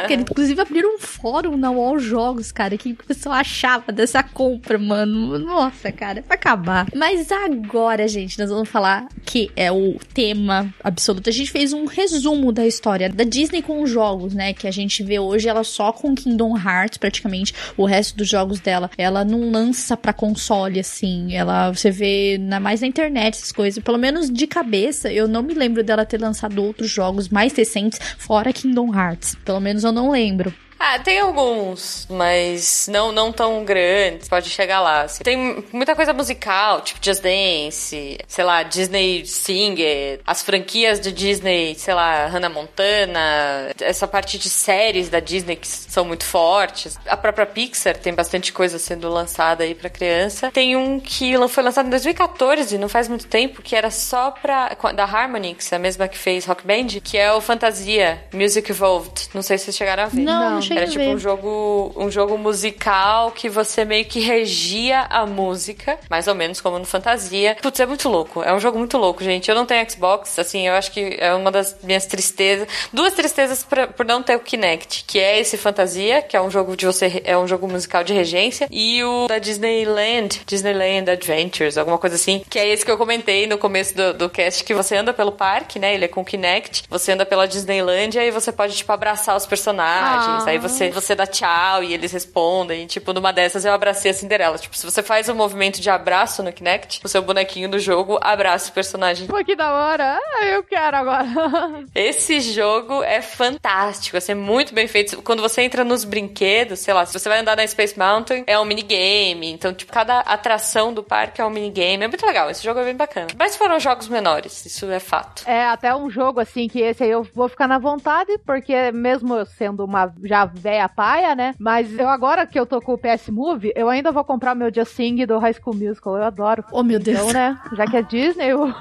Speaker 1: Porque inclusive abriram um fórum na Wall Jogos, cara, que o pessoal achava dessa compra, mano. Nossa, cara, é acabar. Mas agora, gente, nós vamos falar que é o tema absoluto. A gente fez um resumo da história da Disney com os jogos, né? Que a gente vê hoje ela só com Kingdom Hearts, praticamente. O resto dos jogos dela, ela não lança pra console, assim. Ela, você vê na, mais na internet essas coisas. Pelo menos de cabeça, eu não me lembro dela ter lançado outros jogos mais recentes fora Kingdom Hearts. Pelo menos eu não lembro.
Speaker 2: Ah, tem alguns, mas não, não tão grandes. Pode chegar lá. assim. Tem muita coisa musical, tipo Just Dance, sei lá, Disney Singer, as franquias de Disney, sei lá, Hannah Montana, essa parte de séries da Disney que são muito fortes. A própria Pixar tem bastante coisa sendo lançada aí pra criança. Tem um que foi lançado em 2014, não faz muito tempo, que era só pra. da Harmonix, a mesma que fez Rock Band, que é o Fantasia Music Evolved. Não sei se vocês chegaram a ver.
Speaker 1: Não, não,
Speaker 3: Não.
Speaker 1: Cheguei
Speaker 2: Era
Speaker 1: a
Speaker 2: tipo
Speaker 1: ver.
Speaker 2: um jogo, um jogo musical que você meio que regia a música, mais ou menos como no Fantasia. Putz, é muito louco. É um jogo muito louco, gente. Eu não tenho Xbox, assim, eu acho que é uma das minhas tristezas. Duas tristezas pra- por não ter o Kinect, que é esse Fantasia, que é um jogo de você é um jogo musical de regência, e o da Disneyland, Disneyland Adventures, alguma coisa assim, que é esse que eu comentei no começo do, do cast, que você anda pelo parque, né? Ele é com Kinect, você anda pela Disneyland e aí você pode, tipo, abraçar os personagens,
Speaker 3: Ah.
Speaker 2: aí você, você dá tchau e eles respondem. E, tipo, numa dessas eu abracei a Cinderela. Tipo, se você faz um movimento de abraço no Kinect, o seu bonequinho do jogo abraça o personagem.
Speaker 3: Pô, que da hora. Ah, eu quero agora.
Speaker 2: Esse jogo é fantástico, assim, é muito bem feito. Quando você entra nos brinquedos, sei lá, se você vai andar na Space Mountain, é um minigame. Então, tipo, cada atração do parque é um minigame. É muito legal, esse jogo é bem bacana. Mas foram jogos menores, isso é fato.
Speaker 3: É até um jogo assim que esse aí eu vou ficar na vontade, porque mesmo eu sendo uma já velha paia, né? Mas eu agora que eu tô com o PS Move, eu ainda vou comprar o meu Just Sing do High School Musical. Eu adoro.
Speaker 1: Oh, meu Deus.
Speaker 3: Então, né? Já que é Disney, eu...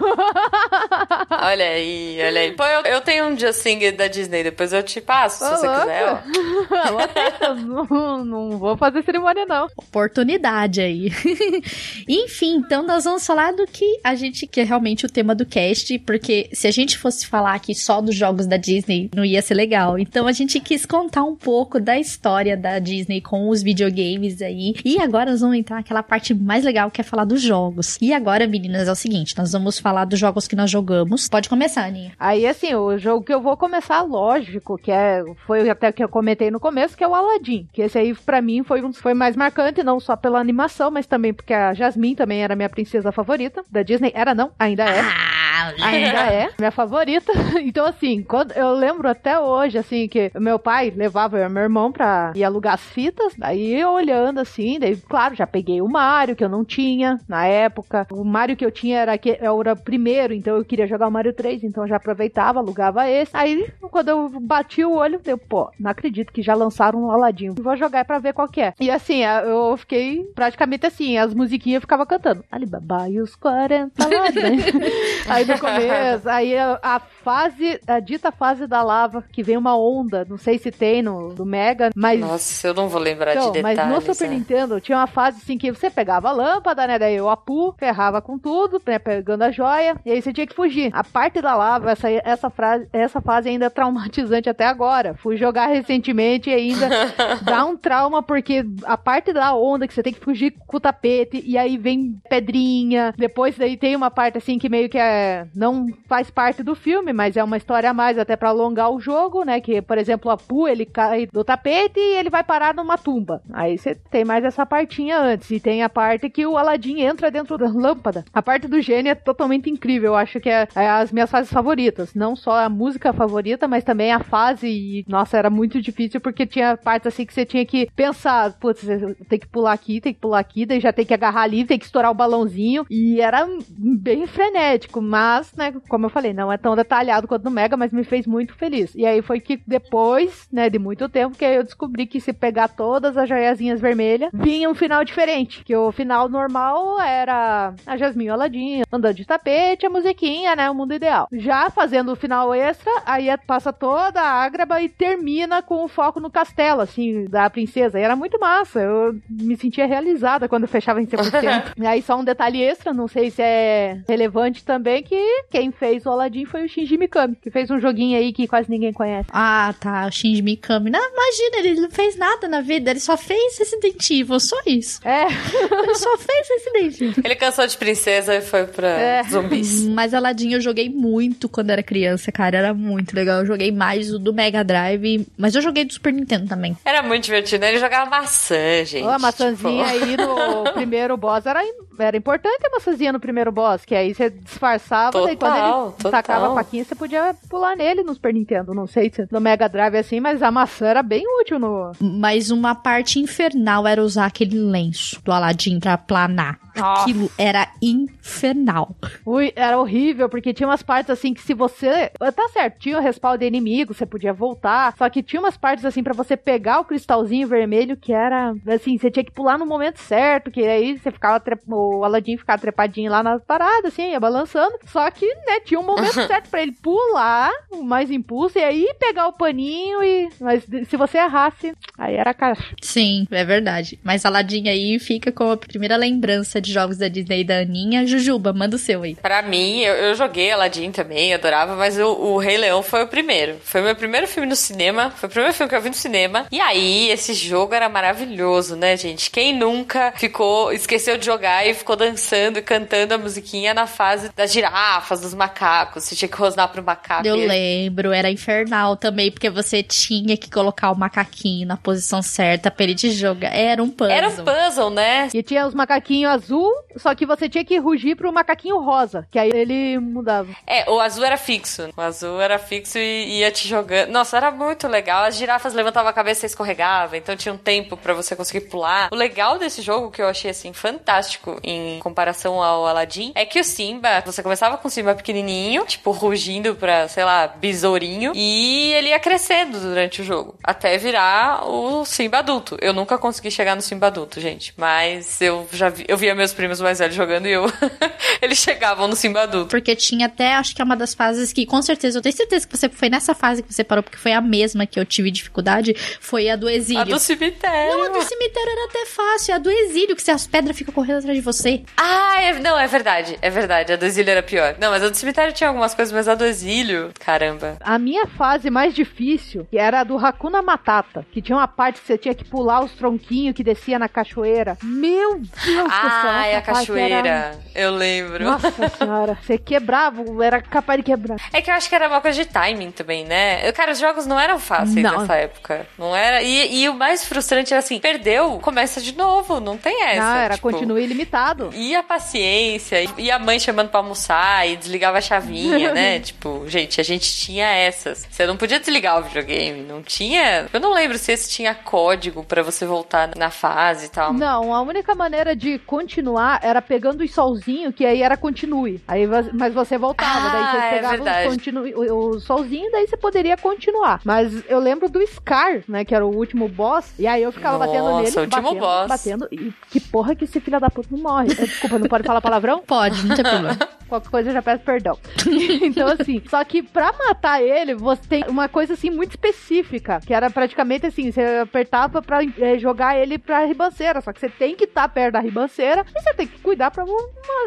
Speaker 2: Olha aí, olha aí. Pô, eu, eu tenho um Just Sing da Disney, depois eu te passo, se você
Speaker 3: louco.
Speaker 2: quiser. ó.
Speaker 3: Aceito, não, não vou fazer cerimônia, não.
Speaker 1: oportunidade aí. Enfim, então nós vamos falar do que a gente que é realmente o tema do cast, porque se a gente fosse falar aqui só dos jogos da Disney, não ia ser legal. Então a gente quis contar um pouco da história da Disney com os videogames aí. E agora nós vamos entrar naquela parte mais legal que é falar dos jogos. E agora, meninas, é o seguinte, nós vamos falar dos jogos que nós jogamos. Pode começar, Aninha.
Speaker 3: Aí, assim, o jogo que eu vou começar, lógico, que é, foi até que eu comentei no começo, que é o Aladdin. Que esse aí, pra mim, foi um dos foi mais marcante, não só pela animação, mas também porque a Jasmine também era minha princesa favorita da Disney. Era não, ainda é.
Speaker 1: Ah,
Speaker 3: Ainda é, minha favorita. Então, assim, quando eu lembro até hoje, assim, que meu pai levava eu e meu irmão pra ir alugar as fitas, daí eu olhando assim, daí, claro, já peguei o Mario, que eu não tinha na época. O Mario que eu tinha era, que, era o primeiro, então eu queria jogar o Mario 3, então eu já aproveitava, alugava esse. Aí, quando eu bati o olho, eu, pô, não acredito que já lançaram um Aladdin. Vou jogar pra ver qual que é. E assim, eu fiquei praticamente assim, as musiquinhas eu ficava cantando. Alibaba e os 40 ladrões. aí no começo, aí a, a fase, a dita fase da lava, que vem uma onda, não sei se tem no do Mega, mas
Speaker 2: Nossa, eu não vou lembrar
Speaker 3: então,
Speaker 2: de detalhes.
Speaker 3: mas no Super
Speaker 2: né?
Speaker 3: Nintendo tinha uma fase assim que você pegava a lâmpada, né? Daí o Apu ferrava com tudo, né? Pegando a joia, e aí você tinha que fugir. A parte da lava, essa, essa, frase, essa fase ainda é traumatizante até agora. Fui jogar recentemente e ainda dá um trauma, porque a parte da onda que você tem que fugir com o tapete, e aí vem pedrinha. Depois daí tem uma parte assim que meio que é, não faz parte do filme, mas é uma história a mais até pra alongar o jogo, né? Que, por exemplo, o Apu, ele cai do tapete e ele vai parar numa tumba. Aí você tem mais essa partinha antes. E tem a parte que o Aladdin entra dentro da lâmpada. A parte do gênio é totalmente incrível. Eu acho que é, é as minhas fases favoritas. Não só a música favorita, mas também a fase. E, nossa, era muito difícil porque tinha partes assim que você tinha que pensar, putz, tem que pular aqui, tem que pular aqui, daí já tem que agarrar ali, tem que estourar o balãozinho. E era bem frenético, mas, né, como eu falei, não é tão detalhado quanto no Mega, mas me fez muito feliz. E aí foi que depois, né, de muito tempo, que eu descobri que se pegar todas as joiazinhas vermelhas, vinha um final diferente. Que o final normal era a Jasmine Aladdin andando de tapete, a musiquinha, né, o mundo ideal. Já fazendo o final extra, aí é- passa toda a Ágraba e termina com o foco no castelo, assim, da princesa. E era muito massa. Eu me sentia realizada quando fechava em 100%. e aí só um detalhe extra, não sei se é relevante também, que quem fez o Aladdin foi o Shinji Mikami, que fez um joguinho aí que quase ninguém conhece.
Speaker 1: Ah, tá. O Shinji Mikami. Não, imagina, ele não fez nada na vida. Ele só fez Resident Evil, só isso.
Speaker 3: É,
Speaker 1: Ele só fez Resident Evil.
Speaker 2: Ele cansou de princesa e foi pra
Speaker 3: É.
Speaker 2: zumbis.
Speaker 1: Mas Aladdin eu joguei muito quando era criança, cara. Era muito legal. Eu joguei mais o do Mega Drive, mas eu joguei do Super Nintendo também.
Speaker 2: Era muito divertido, né? Ele jogava maçã, gente.
Speaker 3: Ó, a maçãzinha
Speaker 2: Tipo,
Speaker 3: aí no primeiro boss era, era importante a maçãzinha no primeiro boss, que aí você disfarçava, daí quando
Speaker 2: Total,
Speaker 3: ele
Speaker 2: total.
Speaker 3: tacava a faquinha, você podia pular nele no Super Nintendo. Não sei se no Mega Drive é assim, mas a maçã era bem útil no.
Speaker 1: Mas uma parte infernal era usar aquele lenço do Aladdin pra planar.
Speaker 3: Nossa.
Speaker 1: Aquilo era infernal.
Speaker 3: Ui, era horrível, porque tinha umas partes assim que se você. Tá certo, tinha o respaldo de inimigo, você podia voltar. Só que tinha umas partes assim pra você pegar o cristalzinho vermelho que era. Assim, você tinha que pular no momento certo, que aí você ficava. tre- O Aladdin ficar trepadinho lá nas paradas, assim, ia balançando. Só que, né, tinha um momento certo pra ele pular, mais impulso, e aí pegar o paninho e. Mas se você errasse, aí era caixa.
Speaker 1: Sim, é verdade. Mas Aladdin aí fica com a primeira lembrança de jogos da Disney da Aninha. Jujuba, manda o seu aí.
Speaker 2: Pra mim, eu, eu joguei Aladdin também, adorava, mas o, o, Rei Leão foi o primeiro. Foi o meu primeiro filme no cinema, foi o primeiro filme que eu vi no cinema. E aí, esse jogo era maravilhoso, né, gente? Quem nunca ficou, esqueceu de jogar e ficou dançando e cantando a musiquinha na fase das girafas, dos macacos. Você tinha que rosnar pro macaco.
Speaker 1: Eu lembro, era infernal também, porque você tinha que colocar o macaquinho na posição certa pra ele te jogar. Era um puzzle.
Speaker 2: Era um puzzle, né?
Speaker 3: E tinha os macaquinhos azul, só que você tinha que rugir pro macaquinho rosa, que aí ele mudava.
Speaker 2: É, o azul era fixo. O azul era fixo e ia te jogando. Nossa, era muito legal. As girafas levantavam a cabeça e escorregavam, então tinha um tempo para você conseguir pular. O legal desse jogo, que eu achei assim fantástico em comparação ao Aladdin, é que o Simba, você começava com o Simba pequenininho, tipo, rugindo pra, sei lá, besourinho, e ele ia crescendo durante o jogo, até virar o Simba adulto. Eu nunca consegui chegar no Simba adulto, gente, mas eu já vi, eu via meus primos mais velhos jogando e eu eles chegavam no Simba adulto.
Speaker 1: Porque tinha até, acho que é uma das fases que, com certeza, eu tenho certeza que você foi nessa fase que você parou, porque foi a mesma que eu tive dificuldade, foi a do exílio.
Speaker 2: A do cemitério.
Speaker 1: Não, a do cemitério era até fácil, a do exílio, que as pedras ficam correndo atrás de você.
Speaker 2: Ah, é, não, é verdade, é verdade, a do exílio era pior. Não, mas a do cemitério tinha algumas coisas, mas a do exílio, caramba.
Speaker 3: A minha fase mais difícil era a do Hakuna Matata, que tinha uma parte que você tinha que pular os tronquinhos que descia na cachoeira. Meu Deus do céu!
Speaker 2: Ah, é a cachoeira. Era... Eu lembro.
Speaker 3: Nossa senhora, você quebrava, era capaz de quebrar.
Speaker 2: É que eu acho que era uma coisa de timing também, né? Cara, os jogos não eram fáceis não. nessa época. Não era. E, e, o mais frustrante era assim: perdeu, começa de novo. Não tem essa.
Speaker 3: Não, era
Speaker 2: tipo,
Speaker 3: continue ilimitado.
Speaker 2: E a paciência, e a mãe chamando pra almoçar e desligava a chavinha, né? tipo, gente, a gente tinha essas. Você não podia desligar o videogame, não tinha. Eu não lembro se esse tinha código para você voltar na fase e tal.
Speaker 3: Não, a única maneira de continuar era pegando os solzinhos, que aí era continue. Aí, mas você voltava,
Speaker 2: ah,
Speaker 3: daí você
Speaker 2: é
Speaker 3: pegava é os continue, o, o solzinho, daí você poderia continuar. Mas eu lembro do Scar, né, que era o último boss, e aí eu ficava
Speaker 2: Nossa,
Speaker 3: batendo nele,
Speaker 2: último
Speaker 3: batendo,
Speaker 2: boss.
Speaker 3: batendo, e que porra que esse filho da puta não morre. Desculpa, não pode falar palavrão?
Speaker 1: Pode, não tem problema.
Speaker 3: Qualquer coisa eu já peço perdão. então, assim, só que pra matar ele, você tem uma coisa, assim, muito específica, que era praticamente assim, você apertava pra é, jogar ele pra ribanceira, só que você tem que estar tá perto da ribanceira e você tem que cuidar pra uma,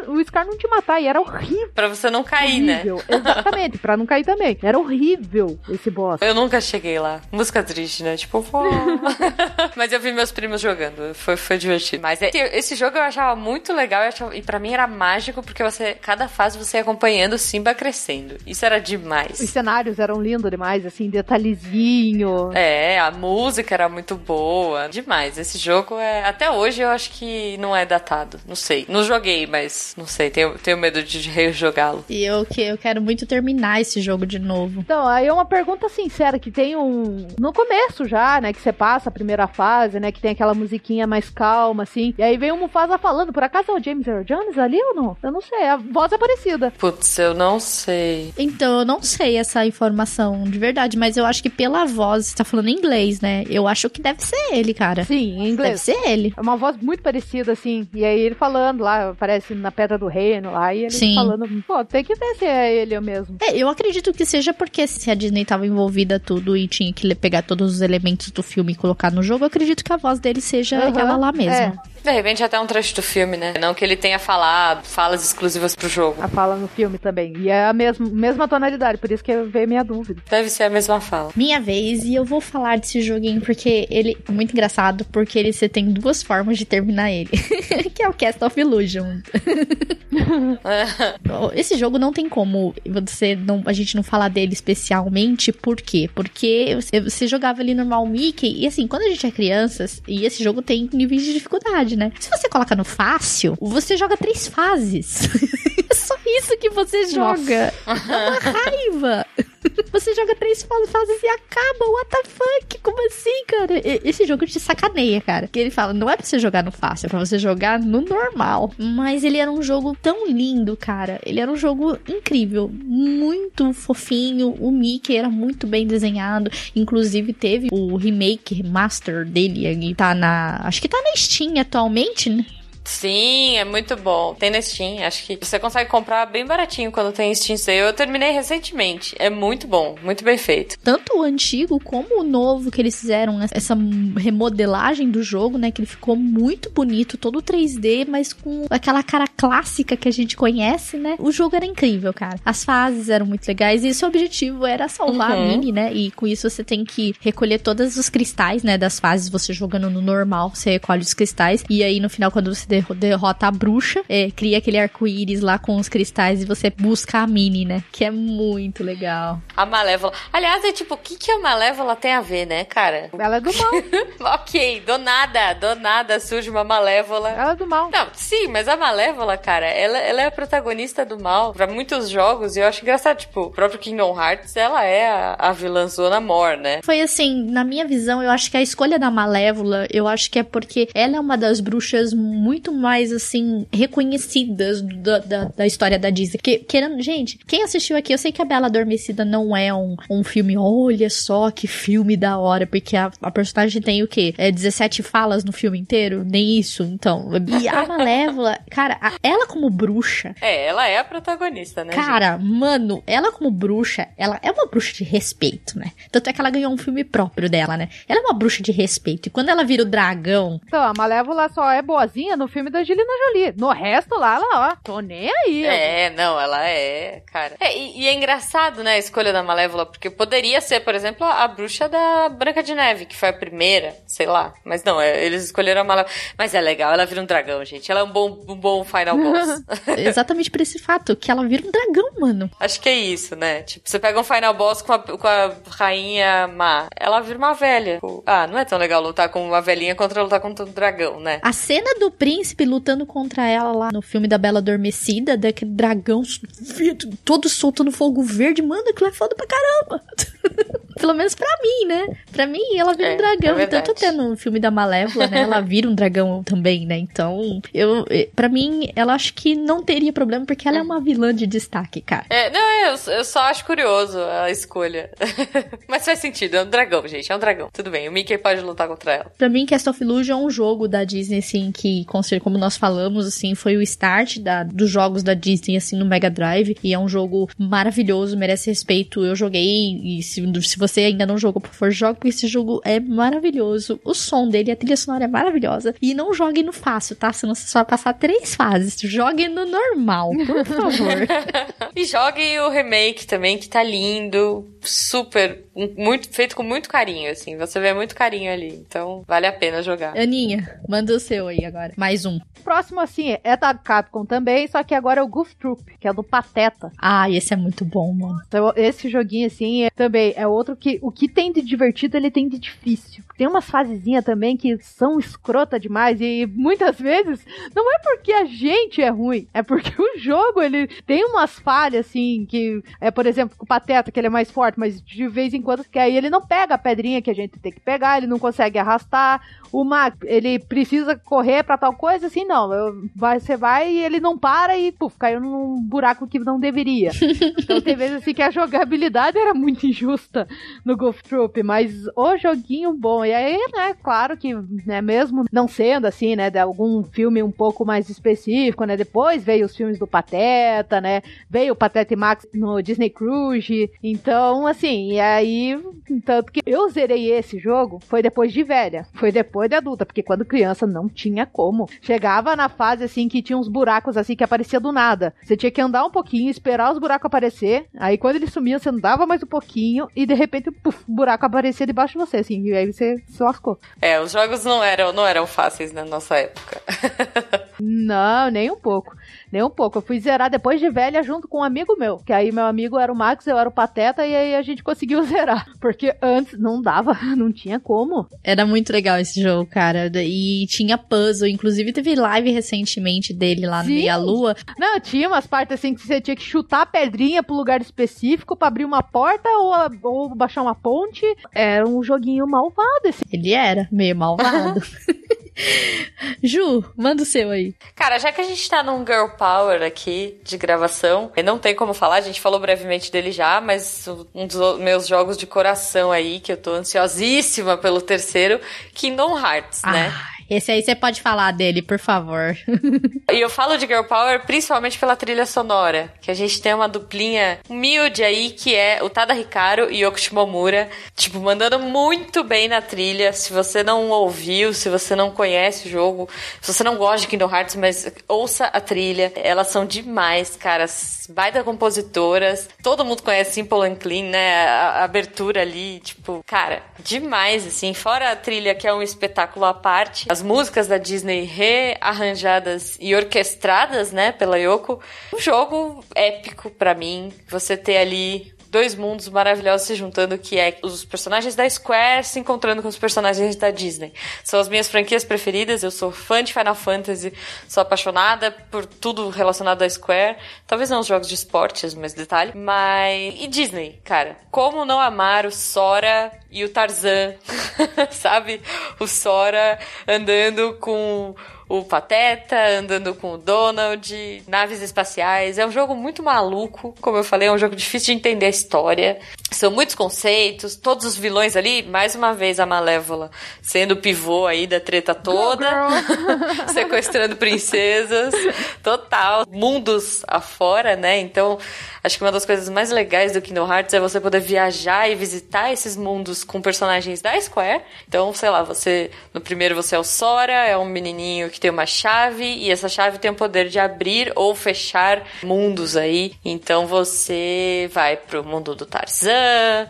Speaker 3: o Scar não te matar, e era horrível.
Speaker 2: Pra você não cair, né?
Speaker 3: horrível. né? Exatamente, pra não cair também. Era horrível esse boss.
Speaker 2: Eu nunca cheguei lá. Música triste, né? Tipo, Mas eu vi meus primos jogando, foi, foi divertido. Mas é, esse jogo eu achava muito legal achava, e pra mim era mágico, porque você, cada fase você ia acompanhando o Simba crescendo. Isso era demais.
Speaker 3: Os cenários eram lindos demais, assim, detalhezinho.
Speaker 2: É, a música era muito boa. Demais. Esse jogo é. Até hoje eu acho que não é datado. Não sei. Não joguei, mas não sei. Tenho, tenho medo de rejogá-lo.
Speaker 1: E eu, que, eu quero muito terminar esse jogo de novo.
Speaker 3: Então, aí é uma pergunta sincera que tem um. No começo já, né? Que você passa a primeira fase, né? Que tem aquela musiquinha mais calma, assim. E aí vem o Mufasa falando. Por acaso é o James Earl Jones ali ou não? Eu não sei. A voz é parecida.
Speaker 2: Putz, eu não sei.
Speaker 1: Então, eu não sei essa informação de verdade, mas eu acho que pela voz, você tá falando em inglês, né? Eu acho que deve ser ele, cara.
Speaker 3: Sim, em inglês.
Speaker 1: Deve ser ele.
Speaker 3: É uma voz muito parecida, assim. E aí ele falando lá, aparece na Pedra do Reino lá, e ele
Speaker 1: Sim.
Speaker 3: falando, pô, tem que ver se é ele mesmo.
Speaker 1: É, eu acredito que seja porque se a Disney tava envolvida tudo e tinha que pegar todos os elementos do filme e colocar no jogo, eu acredito que a voz dele seja
Speaker 3: Uhum,
Speaker 1: aquela lá mesmo.
Speaker 3: é.
Speaker 2: De repente até um trecho do filme, né? Não que ele tenha falado falas exclusivas pro jogo.
Speaker 3: A fala no filme também. E é a mesma, mesma tonalidade, por isso que veio minha dúvida.
Speaker 2: Deve ser a mesma fala.
Speaker 1: Minha vez, e eu vou falar desse joguinho porque ele é muito engraçado, porque ele você tem duas formas de terminar ele. que é o Cast of Illusion. Esse jogo não tem como você não, a gente não falar dele especialmente, por quê? Porque você, você jogava ali normal Mickey, e assim, quando a gente é criança, e esse jogo tem níveis de dificuldade, né? Se você coloca no fácil, você joga três fases. é só isso que você joga. É uma raiva. Você joga três fases e acaba. What the fuck? Como assim, cara? Esse jogo te sacaneia, cara. Que ele fala, não é pra você jogar no fácil, é pra você jogar no normal. Mas ele era um jogo tão lindo, cara. Ele era um jogo incrível. Muito fofinho. O Mickey era muito bem desenhado. Inclusive, teve o remake, master dele. Ele tá na. Acho que tá na Steam atualmente, né?
Speaker 2: Sim, é muito bom. Tem na Steam. Acho que você consegue comprar bem baratinho quando tem Steam Sale. Eu terminei recentemente. É muito bom, muito bem feito.
Speaker 1: Tanto o antigo como o novo que eles fizeram, essa remodelagem do jogo, né? Que ele ficou muito bonito, todo 3D, mas com aquela cara clássica que a gente conhece, né? O jogo era incrível, cara. As fases eram muito legais e seu objetivo era salvar uhum. a Mini, né? E com isso você tem que recolher todos os cristais, né? Das fases, você jogando no normal, você recolhe os cristais. E aí no final, quando você derrota a bruxa, é, cria aquele arco-íris lá com os cristais e você busca a Mini, né? Que é muito legal.
Speaker 2: A Malévola. Aliás, é tipo, o que, que a Malévola tem a ver, né, cara?
Speaker 3: Ela é do mal.
Speaker 2: ok, do nada, do nada surge uma Malévola.
Speaker 3: Ela é do mal.
Speaker 2: Não, sim, mas a Malévola, cara, ela, ela é a protagonista do mal pra muitos jogos e eu acho engraçado, tipo, o próprio Kingdom Hearts, ela é a, a vilãzona mor, né?
Speaker 1: Foi assim, na minha visão, eu acho que a escolha da Malévola, eu acho que é porque ela é uma das bruxas muito mais, assim, reconhecidas da, da, da história da Disney. Que, querendo, gente, quem assistiu aqui, eu sei que a Bela Adormecida não é um, um filme, olha só que filme da hora, porque a, a personagem tem o quê? É 17 falas no filme inteiro? Nem isso, então. E a Malévola, cara, a, ela como bruxa.
Speaker 2: É, ela é a protagonista, né?
Speaker 1: Cara, gente? mano, ela como bruxa, ela é uma bruxa de respeito, né? Tanto é que ela ganhou um filme próprio dela, né? Ela é uma bruxa de respeito. E quando ela vira o dragão.
Speaker 3: Então, a Malévola só é boazinha no filme da Angelina Jolie. No resto lá, ela, ó, tô nem aí.
Speaker 2: É, não, ela é, cara. É, e, e, é engraçado, né, a escolha da Malévola, porque poderia ser, por exemplo, a, a bruxa da Branca de Neve, que foi a primeira, sei lá. Mas não, é, eles escolheram a Malévola. Mas é legal, ela vira um dragão, gente. Ela é um bom, um bom final boss.
Speaker 1: Exatamente por esse fato, que ela vira um dragão, mano.
Speaker 2: Acho que é isso, né? Tipo, você pega um final boss com a, com a rainha má, ela vira uma velha. Tipo, ah, não é tão legal lutar com uma velhinha contra lutar contra um dragão, né?
Speaker 1: A cena do príncipe lutando contra ela lá no filme da Bela Adormecida, daquele dragão todo soltando fogo verde, mano, aquilo é foda pra caramba. Pelo menos pra mim, né? Pra mim, ela vira é, um dragão. É então, tô tendo um filme da Malévola, né? Ela vira um dragão também, né? Então, eu, pra mim, ela acho que não teria problema, porque ela é uma vilã de destaque, cara.
Speaker 2: É, não, eu, eu só acho curioso a escolha. Mas faz sentido, é um dragão, gente, é um dragão. Tudo bem, o Mickey pode lutar contra ela.
Speaker 1: Pra mim, Cast of Illusion é um jogo da Disney, assim, que, como nós falamos, assim, foi o start da, dos jogos da Disney, assim, no Mega Drive. E é um jogo maravilhoso, merece respeito. Eu joguei, e se, se você ainda não jogou, por favor, jogue, porque esse jogo é maravilhoso. O som dele, a trilha sonora é maravilhosa. E não jogue no fácil, tá? Senão você só vai passar três fases. Jogue no normal, por favor.
Speaker 2: e jogue o remake também, que tá lindo, super, muito feito com muito carinho, assim. Você vê muito carinho ali. Então, vale a pena jogar.
Speaker 1: Aninha, manda o seu aí agora. Mais um.
Speaker 3: Próximo, assim, é da Capcom também, só que agora é o Goof Troop, que é do Pateta.
Speaker 1: Ah, esse é muito bom, mano.
Speaker 3: Então, esse joguinho, assim, é, também é outro que o que tem de divertido, ele tem de difícil. Tem umas fasezinhas também que são escrota demais e muitas vezes não é porque a gente é ruim, é porque o jogo, ele tem umas falhas, assim, que é, por exemplo, com o Pateta, que ele é mais forte, mas de vez em quando, que aí ele não pega a pedrinha que a gente tem que pegar, ele não consegue arrastar. O Mac, ele precisa correr para tal coisa, assim, não. Eu, vai, você vai e ele não para e, puf, caiu num buraco que não deveria. então tem vezes assim que a jogabilidade era muito injusta no Golf Troop, mas o joguinho bom. E aí, né, claro que, né, mesmo não sendo assim, né, de algum filme um pouco mais específico, né, depois veio os filmes do Pateta, né, veio o Pateta e Max no Disney Cruise. Então, assim, e aí, tanto que eu zerei esse jogo foi depois de velha, foi depois de adulta, porque quando criança não tinha como. Chegava na fase assim que tinha uns buracos assim que aparecia do nada. Você tinha que andar um pouquinho, esperar os buracos aparecer, aí quando ele sumia, você andava mais um pouquinho e de repente o buraco aparecia debaixo de você, assim, e aí você se lascou.
Speaker 2: É, os jogos não eram, não eram fáceis na nossa época.
Speaker 3: não, nem um pouco. Nem um pouco. Eu fui zerar depois de velha junto com um amigo meu. Que aí meu amigo era o Max, eu era o Pateta, e aí a gente conseguiu zerar. Porque antes não dava, não tinha como.
Speaker 1: Era muito legal esse jogo, cara. E tinha puzzle. Inclusive teve live recentemente dele lá no Meia Lua.
Speaker 3: Não, tinha umas partes assim que você tinha que chutar a pedrinha pro lugar específico para abrir uma porta ou, ou baixar uma ponte. Era um joguinho malvado esse.
Speaker 1: Ele era meio malvado. Ju, manda o seu aí.
Speaker 2: Cara, já que a gente tá num Girl Power aqui de gravação, não tem como falar, a gente falou brevemente dele já, mas um dos meus jogos de coração aí, que eu tô ansiosíssima pelo terceiro, Kingdom Hearts, né?
Speaker 1: Esse aí você pode falar dele, por favor.
Speaker 2: e eu falo de Girl Power principalmente pela trilha sonora, que a gente tem uma duplinha humilde aí, que é o Tada Hikaru e Yoko Shimomura, tipo, mandando muito bem na trilha. Se você não ouviu, se você não conhece o jogo, se você não gosta de Kingdom Hearts, mas ouça a trilha. Elas são demais, caras. Baita compositoras. Todo mundo conhece Simple and Clean, né? A, a abertura ali, tipo, cara, demais, assim. Fora a trilha, que é um espetáculo à parte, as músicas da Disney rearranjadas e orquestradas, né, pela Yoko. Um jogo épico para mim. Você ter ali dois mundos maravilhosos se juntando, que é os personagens da Square se encontrando com os personagens da Disney. São as minhas franquias preferidas, eu sou fã de Final Fantasy, sou apaixonada por tudo relacionado à Square. Talvez não os jogos de esportes, mas detalhe. Mas. E Disney, cara. Como não amar o Sora e o Tarzan? Sabe? O Sora andando com o Pateta, andando com o Donald, naves espaciais. É um jogo muito maluco, como eu falei, é um jogo difícil de entender a história. São muitos conceitos, todos os vilões ali, mais uma vez a Malévola sendo o pivô aí da treta toda, sequestrando princesas, total, mundos afora, né? Então, acho que uma das coisas mais legais do Kingdom Hearts é você poder viajar e visitar esses mundos com personagens da Square. Então, sei lá, você no primeiro você é o Sora, é um menininho que tem uma chave e essa chave tem o poder de abrir ou fechar mundos aí. Então, você vai pro mundo do Tarzan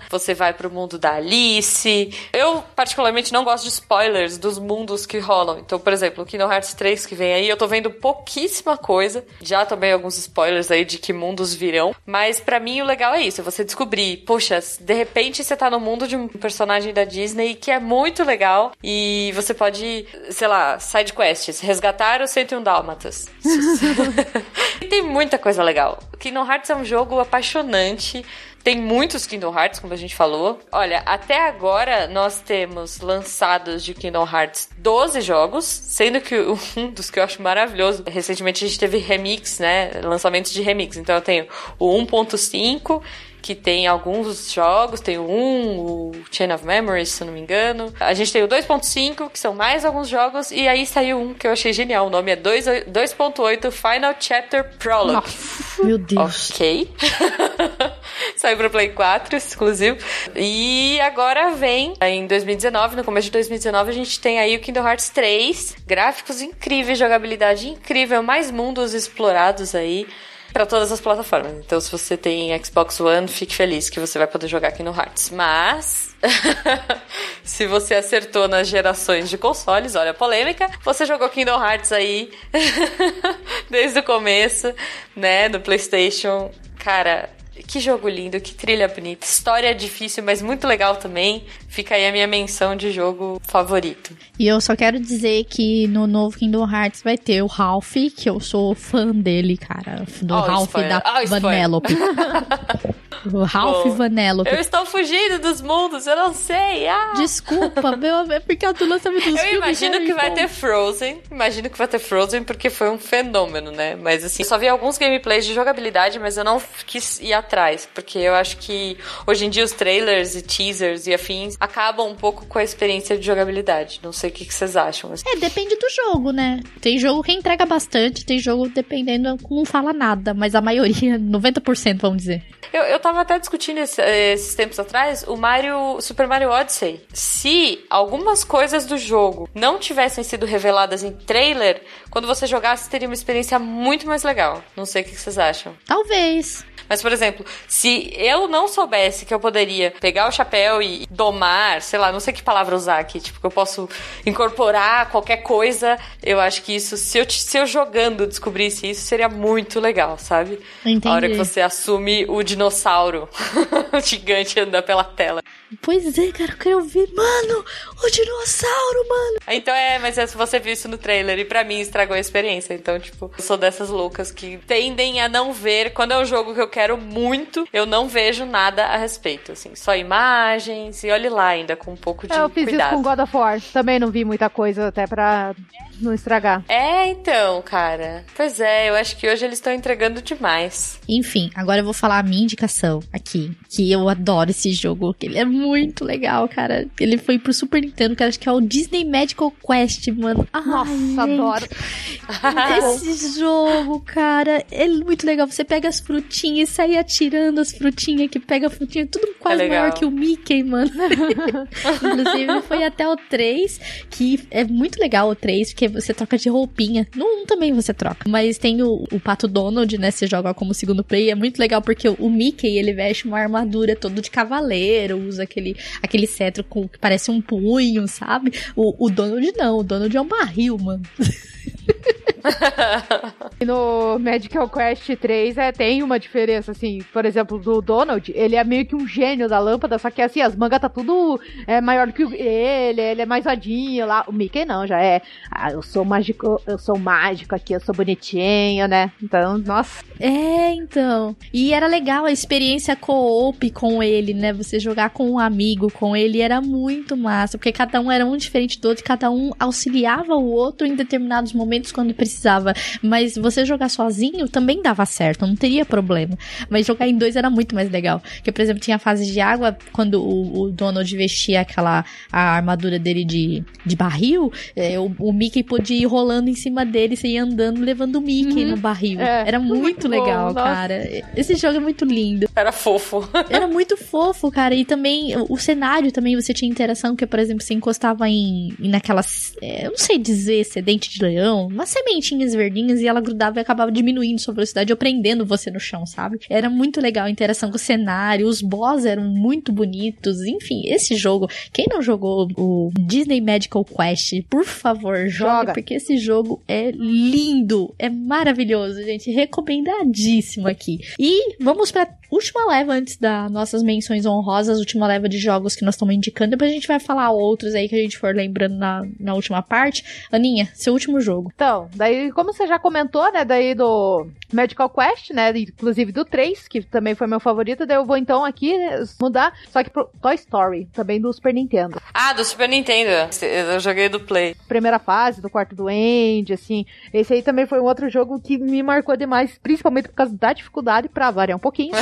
Speaker 2: você vai pro mundo da Alice. Eu, particularmente, não gosto de spoilers dos mundos que rolam. Então, por exemplo, o Kingdom Hearts 3 que vem aí, eu tô vendo pouquíssima coisa. Já tomei alguns spoilers aí de que mundos virão. Mas para mim o legal é isso, é você descobrir, puxa, de repente você tá no mundo de um personagem da Disney que é muito legal e você pode, sei lá, side quests, resgatar os 101 Dálmatas. tem muita coisa legal. Kingdom Hearts é um jogo apaixonante. Tem muitos Kingdom Hearts, como a gente falou. Olha, até agora nós temos lançados de Kingdom Hearts 12 jogos, sendo que um dos que eu acho maravilhoso, recentemente a gente teve remix, né? Lançamentos de remix. Então eu tenho o 1.5 que tem alguns jogos, tem o 1, o Chain of Memories, se eu não me engano. A gente tem o 2.5, que são mais alguns jogos, e aí saiu um que eu achei genial. O nome é 2.8 Final Chapter Prologue.
Speaker 1: Nossa, meu Deus.
Speaker 2: Ok. saiu pro Play 4, exclusivo. E agora vem, em 2019, no começo de 2019, a gente tem aí o Kingdom Hearts 3. Gráficos incríveis, jogabilidade incrível, mais mundos explorados aí para todas as plataformas. Então, se você tem Xbox One, fique feliz que você vai poder jogar aqui no Hearts. Mas, se você acertou nas gerações de consoles, olha a polêmica, você jogou Kingdom Hearts aí desde o começo, né, do PlayStation. Cara, que jogo lindo, que trilha bonita. História difícil, mas muito legal também. Fica aí a minha menção de jogo favorito.
Speaker 1: E eu só quero dizer que no novo Kingdom Hearts vai ter o Ralph, que eu sou fã dele, cara. Do oh, Ralph spoiler. da oh, Vanellope. o Ralph Bom, Vanellope.
Speaker 2: Eu estou fugindo dos mundos, eu não sei. Ah.
Speaker 1: Desculpa, meu, é porque do lançamento dos
Speaker 2: Eu imagino que vai ter Frozen. Imagino que vai ter Frozen porque foi um fenômeno, né? Mas assim, eu só vi alguns gameplays de jogabilidade, mas eu não quis ir atrás, porque eu acho que hoje em dia os trailers e teasers e afins acabam um pouco com a experiência de jogabilidade. Não sei o que, que vocês acham.
Speaker 1: É, depende do jogo, né? Tem jogo que entrega bastante, tem jogo dependendo, não fala nada, mas a maioria, 90%, vamos dizer.
Speaker 2: Eu, eu tava até discutindo esse, esses tempos atrás o Mario, Super Mario Odyssey. Se algumas coisas do jogo não tivessem sido reveladas em trailer, quando você jogasse, teria uma experiência muito mais legal. Não sei o que vocês acham.
Speaker 1: Talvez.
Speaker 2: Mas, por exemplo, se eu não soubesse que eu poderia pegar o chapéu e domar, sei lá, não sei que palavra usar aqui, tipo, que eu posso incorporar qualquer coisa, eu acho que isso, se eu, se eu jogando descobrisse isso, seria muito legal, sabe?
Speaker 1: Entendi.
Speaker 2: A hora que você assume o dinossauro gigante andando pela tela.
Speaker 1: Pois é, cara, eu quero ver, mano, o dinossauro, mano.
Speaker 2: Então é, mas é, você viu isso no trailer e para mim estragou a experiência. Então, tipo, eu sou dessas loucas que tendem a não ver quando é um jogo que eu quero muito, eu não vejo nada a respeito, assim, só imagens e olhe lá ainda com um pouco de
Speaker 3: É, eu fiz
Speaker 2: cuidado.
Speaker 3: isso com God of War. Também não vi muita coisa até pra não estragar.
Speaker 2: É, então, cara. Pois é, eu acho que hoje eles estão entregando demais.
Speaker 1: Enfim, agora eu vou falar a minha indicação aqui. Que eu adoro esse jogo. Que ele é muito legal, cara. Ele foi pro Super Nintendo, que eu acho que é o Disney Medical Quest, mano. Ai,
Speaker 3: Nossa,
Speaker 1: gente,
Speaker 3: adoro.
Speaker 1: Esse jogo, cara, é muito legal. Você pega as frutinhas e sai atirando as frutinhas, que pega a frutinha, tudo quase
Speaker 2: É legal.
Speaker 1: maior que o Mickey, mano. Inclusive, foi até o 3, que é muito legal o 3, porque você troca de roupinha. No 1 também você troca. Mas tem o, o Pato Donald, né? Você joga como segundo play. É muito legal porque o, Mickey, ele veste uma armadura todo de cavaleiro, usa aquele, aquele cetro com, que parece um punho, sabe? O, o Donald não, o Donald é um barril, mano.
Speaker 3: E no Medical Quest 3 é, tem uma diferença, assim, por exemplo, do Donald, ele é meio que um gênio da lâmpada, só que assim, as mangas tá tudo é, maior do que ele, ele é mais vadinho lá. O Mickey não, já é. Ah, eu sou mágico, eu sou mágico aqui, eu sou bonitinho, né? Então, nossa.
Speaker 1: É, então. E era legal a experiência co-op com ele, né? Você jogar com um amigo com ele era muito massa, porque cada um era um diferente do outro, cada um auxiliava o outro em determinados momentos quando precisava. Mas você jogar sozinho também dava certo, não teria problema. Mas jogar em dois era muito mais legal. Porque, por exemplo, tinha a fase de água, quando o, o Donald vestia aquela a armadura dele de, de barril, é, o, o Mickey podia ir rolando em cima dele, você ia andando levando o Mickey
Speaker 3: Uhum.
Speaker 1: no barril.
Speaker 3: É,
Speaker 1: Era muito,
Speaker 3: muito bom,
Speaker 1: legal,
Speaker 3: nossa.
Speaker 1: cara. Esse jogo é muito lindo.
Speaker 2: Era fofo.
Speaker 1: Era muito fofo, cara. E também o, o cenário também você tinha interação, que, por exemplo, você encostava em, em naquelas. é, eu não sei dizer se é dente de leão, umas sementinhas verdinhas e ela grudava e acabava diminuindo sua velocidade ou prendendo você no chão, sabe? Era muito legal a interação com o cenário, os boss eram muito bonitos. Enfim, esse jogo, quem não jogou o Disney Medical Quest, por favor, joga,
Speaker 3: Joga.
Speaker 1: porque esse jogo é lindo, é maravilhoso, gente. Recomendadíssimo aqui. E vamos pra última leva antes das nossas menções honrosas, última leva de jogos que nós estamos indicando. Depois a gente vai falar outros aí que a gente for lembrando na, na última parte. Aninha, seu último jogo.
Speaker 3: Então, daí, como você já comentou, né, daí do Medical Quest, né, inclusive do 3, que também foi meu favorito, daí eu vou então aqui né, mudar, só que pro Toy Story, também do Super Nintendo.
Speaker 2: Ah, do Super Nintendo. Eu joguei do Play.
Speaker 3: Primeira fase, do quarto do End, assim, esse aí também foi um outro jogo que me marcou demais, principalmente por causa da dificuldade, pra variar um pouquinho.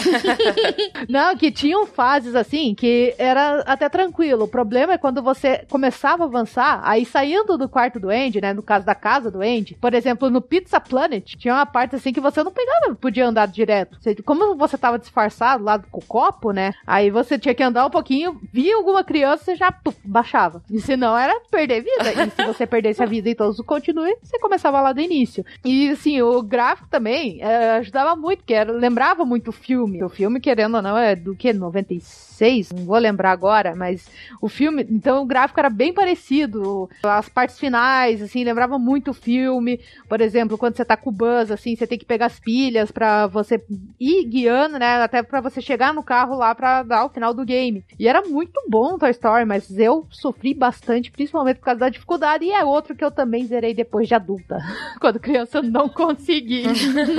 Speaker 3: Não, que tinham fases assim que era até tranquilo. O problema é quando você começava a avançar, aí saindo do quarto do Andy, né? No caso da casa do Andy, por exemplo, no Pizza Planet, tinha uma parte assim que você não pegava, podia andar direto. Você- como você tava disfarçado lá com o copo, né? Aí você tinha que andar um pouquinho, via alguma criança, você já puf, baixava. E senão era perder vida. E se você perdesse a vida e todos continue, você começava lá do início. E assim, o gráfico também é, ajudava muito, porque era, lembrava muito o filme. O filme, querendo ou não, é do que? 96? Não vou lembrar agora, mas o filme. Então o gráfico era bem parecido. As partes finais, assim, lembrava muito o filme. Por exemplo, quando você tá com o Buzz, assim, você tem que pegar as pilhas pra você ir guiando, né? Até pra você chegar no carro lá pra dar o final do game. E era muito bom o Toy Story, mas eu sofri bastante, principalmente por causa da dificuldade. E é outro que eu também zerei depois de adulta. Quando criança eu não consegui.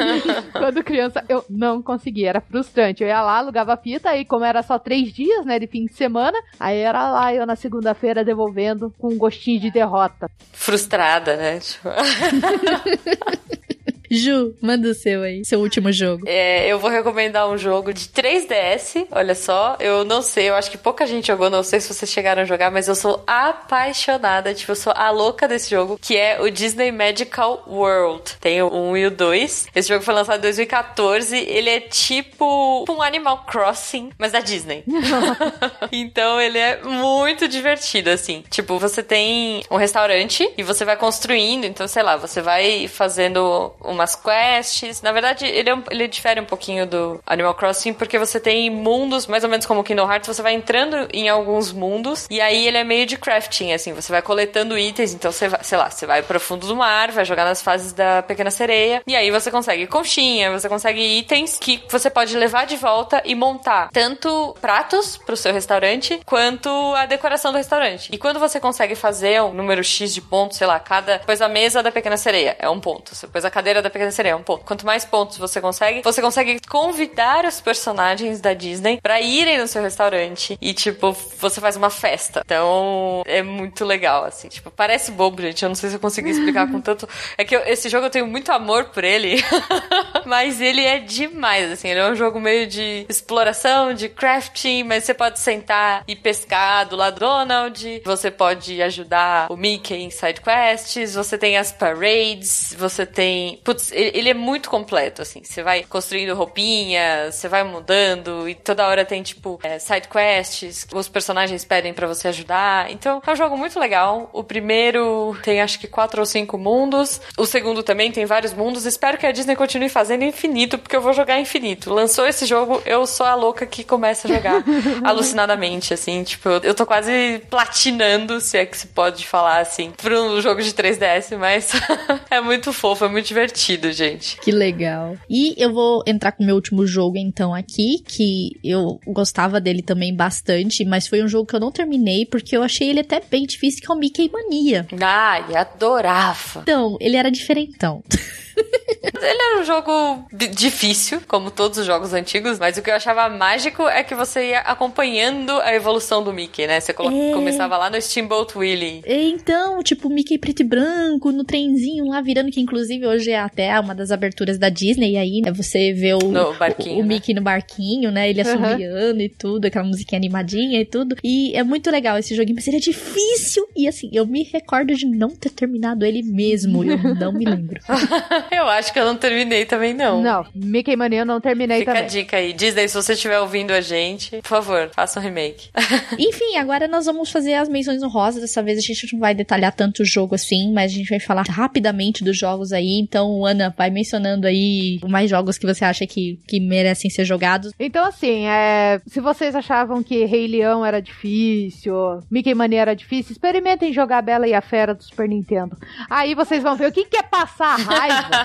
Speaker 3: Quando criança eu não consegui, era frustrante. Eu ia lá, alugava a fita, aí como era só três dias, né, de fim de semana, aí era lá eu na segunda-feira devolvendo com um gostinho de derrota.
Speaker 2: Frustrada, né? Tipo,
Speaker 1: Ju, manda o seu aí, seu último jogo.
Speaker 2: é, eu vou recomendar um jogo de 3DS. Olha só, eu não sei, eu acho que pouca gente jogou, não sei se vocês chegaram a jogar, mas eu sou apaixonada, tipo, eu sou a louca desse jogo, que é o Disney Magical World. Tem o 1 e o 2. Esse jogo foi lançado em 2014. Ele é tipo um Animal Crossing, mas da Disney. então ele é muito divertido, assim. Tipo, você tem um restaurante e você vai construindo, então, sei lá, você vai fazendo umas quests. Na verdade, ele, é um- ele difere um pouquinho do Animal Crossing, porque você tem mundos, mais ou menos como Kingdom Hearts, você vai entrando em alguns mundos, e aí ele é meio de crafting, assim, você vai coletando itens, então você vai, sei lá, você vai pro fundo do mar, vai jogar nas fases da Pequena Sereia, e aí você consegue conchinha, você consegue itens que você pode levar de volta e montar tanto pratos pro seu restaurante, quanto a decoração do restaurante. E quando você consegue fazer um número X de pontos, sei lá, cada. Pois a mesa da Pequena Sereia é um ponto. Pôs a cadeira da Pequena Sereia, um ponto. Quanto mais pontos você consegue, você consegue convidar os personagens da Disney para irem no seu restaurante e, tipo, você faz uma festa. Então, é muito legal, assim. Tipo, parece bobo, gente. Eu não sei se eu consegui explicar com tanto. É que eu, esse jogo eu tenho muito amor por ele, mas ele é demais, assim. Ele é um jogo meio de exploração, de crafting, mas você pode sentar e pescar do lado do Donald, você pode ajudar o Mickey em side quests, você tem as parades, você tem. Putz, ele é muito completo, assim. Você vai construindo roupinhas, você vai mudando, e toda hora tem, tipo, é, side quests que os personagens pedem para você ajudar. Então, é um jogo muito legal. O primeiro tem acho que quatro ou cinco mundos. O segundo também tem vários mundos. Espero que a Disney continue fazendo infinito, porque eu vou jogar infinito. Lançou esse jogo, eu sou a louca que começa a jogar alucinadamente, assim. Tipo, eu tô quase platinando, se é que se pode falar assim, por um jogo de 3DS, mas é muito fofo, é muito divertido, gente.
Speaker 1: Que legal. E eu vou entrar com o meu último jogo, então, aqui, que eu gostava dele também bastante, mas foi um jogo que eu não terminei, porque eu achei ele até bem difícil, que é o Mickey Mania.
Speaker 2: Ai, adorava.
Speaker 1: Então, ele era diferentão.
Speaker 2: Ele era um jogo difícil, como todos os jogos antigos, mas o que eu achava mágico é que você ia acompanhando a evolução do Mickey, né? Você é. começava lá no Steamboat Willie.
Speaker 1: Então, tipo, Mickey preto e branco, no trenzinho lá virando, que inclusive hoje é até uma das aberturas da Disney, e aí né, você vê o, o, o,
Speaker 2: né?
Speaker 1: Mickey no barquinho, né? Ele assobiando uhum. e tudo, aquela musiquinha animadinha e tudo. E é muito legal esse joguinho, mas ele é difícil. E assim, eu me recordo de não ter terminado ele mesmo, eu não me lembro.
Speaker 2: eu acho que eu não terminei também, não.
Speaker 3: Não, Mickey Mania eu não terminei
Speaker 2: Fica
Speaker 3: também.
Speaker 2: Fica a dica aí. Disney, se você estiver ouvindo a gente, por favor, faça um remake.
Speaker 1: Enfim, agora nós vamos fazer as menções honrosas. Dessa vez a gente não vai detalhar tanto o jogo assim, mas a gente vai falar rapidamente dos jogos aí. Então, Ana, vai mencionando aí mais jogos que você acha que, que merecem ser jogados.
Speaker 3: Então, assim, é, se vocês achavam que Rei Leão era difícil, Mickey Mania era difícil, experimentem jogar Bela e a Fera do Super Nintendo. Aí vocês vão ver o que, que é passar raiva.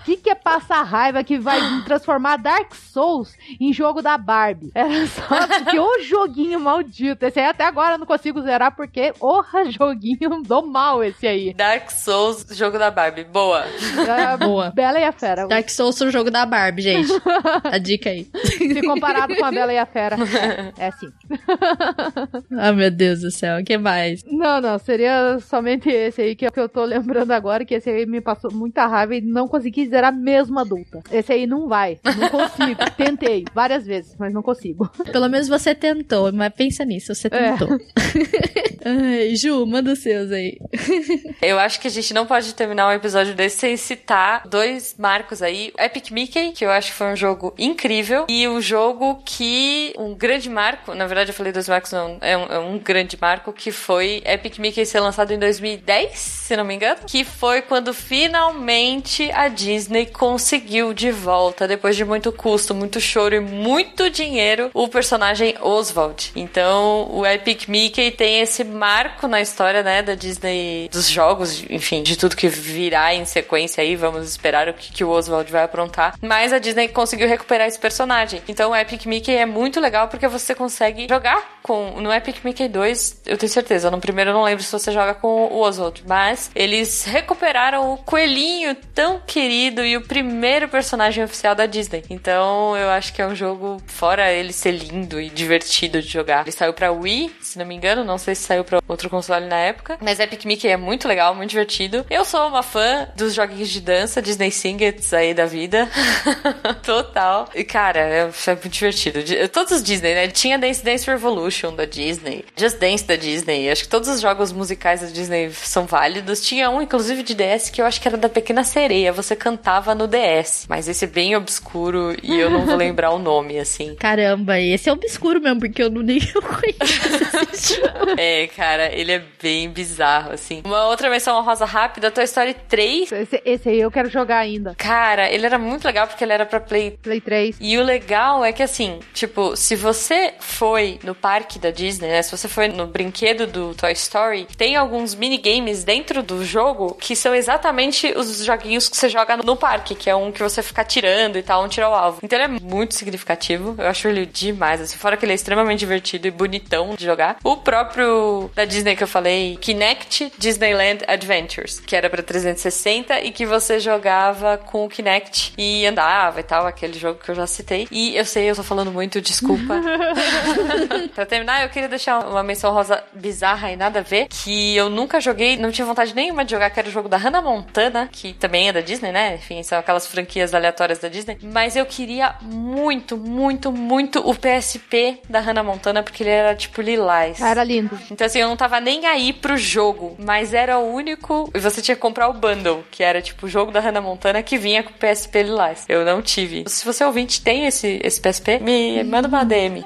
Speaker 3: O que, que é passar raiva que vai transformar Dark Souls em jogo da Barbie? Era só porque o joguinho maldito. Esse aí até agora eu não consigo zerar porque, orra, joguinho do mal esse aí.
Speaker 2: Dark Souls, jogo da Barbie. Boa.
Speaker 3: É, Boa. Bela e a Fera.
Speaker 1: Dark Souls, o jogo da Barbie, gente. A dica aí.
Speaker 3: Se comparado com a Bela e a Fera. É, é sim.
Speaker 1: ah, meu Deus do céu. O que mais?
Speaker 3: Não, não. Seria somente esse aí que, que eu tô lembrando agora, que esse aí me passou muita raiva e não consegui zerar mesmo adulta. Esse aí não vai. Não consigo. Tentei várias vezes, mas não consigo.
Speaker 1: Pelo menos você tentou, mas pensa nisso, você é. tentou. É. Ai, Ju, manda os seus aí.
Speaker 2: Eu acho que a gente não pode terminar um episódio desse sem citar dois marcos aí. Epic Mickey, que eu acho que foi um jogo incrível, e um jogo que. Um grande marco, na verdade eu falei dois marcos, não, é um, é um grande marco, que foi Epic Mickey ser lançado em 2010, se não me engano, que foi quando finalmente a Disney conseguiu de volta, depois de muito custo, muito choro e muito dinheiro, o personagem Oswald. Então, o Epic Mickey tem esse marco na história, né, da Disney, dos jogos, enfim, de tudo que virá em sequência aí, vamos esperar o que, que o Oswald vai aprontar. Mas a Disney conseguiu recuperar esse personagem. Então, o Epic Mickey é muito legal porque você consegue jogar com. No Epic Mickey 2, eu tenho certeza. No primeiro eu não lembro se você joga com o Oswald. Mas eles recuperaram o coelhinho tão querido e o primeiro personagem oficial da Disney. Então eu acho que é um jogo, fora ele ser lindo e divertido de jogar. Ele saiu pra Wii, se não me engano. Não sei se saiu pra outro console na época. Mas Epic Mickey é muito legal, muito divertido. Eu sou uma fã dos joguinhos de dança, Disney Singets aí da vida. Total. E cara, é, é muito divertido. Todos os Disney, né? Tinha Dance Dance Revolution da Disney, Just Dance da Disney. Acho que todos os jogos musicais da Disney são válidos. Tinha um, inclusive, de DS que eu acho que era da Pequena Sereia. Você cantava no DS. Mas esse é bem obscuro e eu não vou lembrar o nome, assim.
Speaker 1: Caramba, esse é obscuro mesmo, porque eu não nem conheço
Speaker 2: É, cara, ele é bem bizarro, assim. Uma outra menção rosa rápida, Toy Story 3.
Speaker 3: Esse, esse aí eu quero jogar ainda.
Speaker 2: Cara, ele era muito legal porque ele era pra Play...
Speaker 3: Play 3.
Speaker 2: E o legal é que, assim, tipo, se você foi no parque da Disney, né? Se você for no brinquedo do Toy Story, tem alguns minigames dentro do jogo que são exatamente os joguinhos que você joga no parque, que é um que você fica tirando e tal, um tiro ao alvo. Então ele é muito significativo. Eu acho ele demais, assim. Fora que ele é extremamente divertido e bonitão de jogar. O próprio da Disney que eu falei, Kinect Disneyland Adventures, que era pra 360 e que você jogava com o Kinect e andava e tal, aquele jogo que eu já citei. E eu sei, eu tô falando muito, desculpa. pra terminar, eu queria deixar uma menção rosa bizarra e nada a ver, que eu nunca joguei, não tive vontade nenhuma de jogar, que era o jogo da Hannah Montana, que também é da Disney, né? Enfim, são aquelas franquias aleatórias da Disney. Mas eu queria muito, muito, muito o PSP da Hannah Montana, porque ele era tipo lilás.
Speaker 3: Era lindo.
Speaker 2: Então, assim, eu não tava nem aí pro jogo, mas era o único. E você tinha que comprar o bundle, que era tipo o jogo da Hannah Montana que vinha com o PSP Lilás. Eu não tive. Se você ouvinte tem esse, esse PSP, me manda uma DM.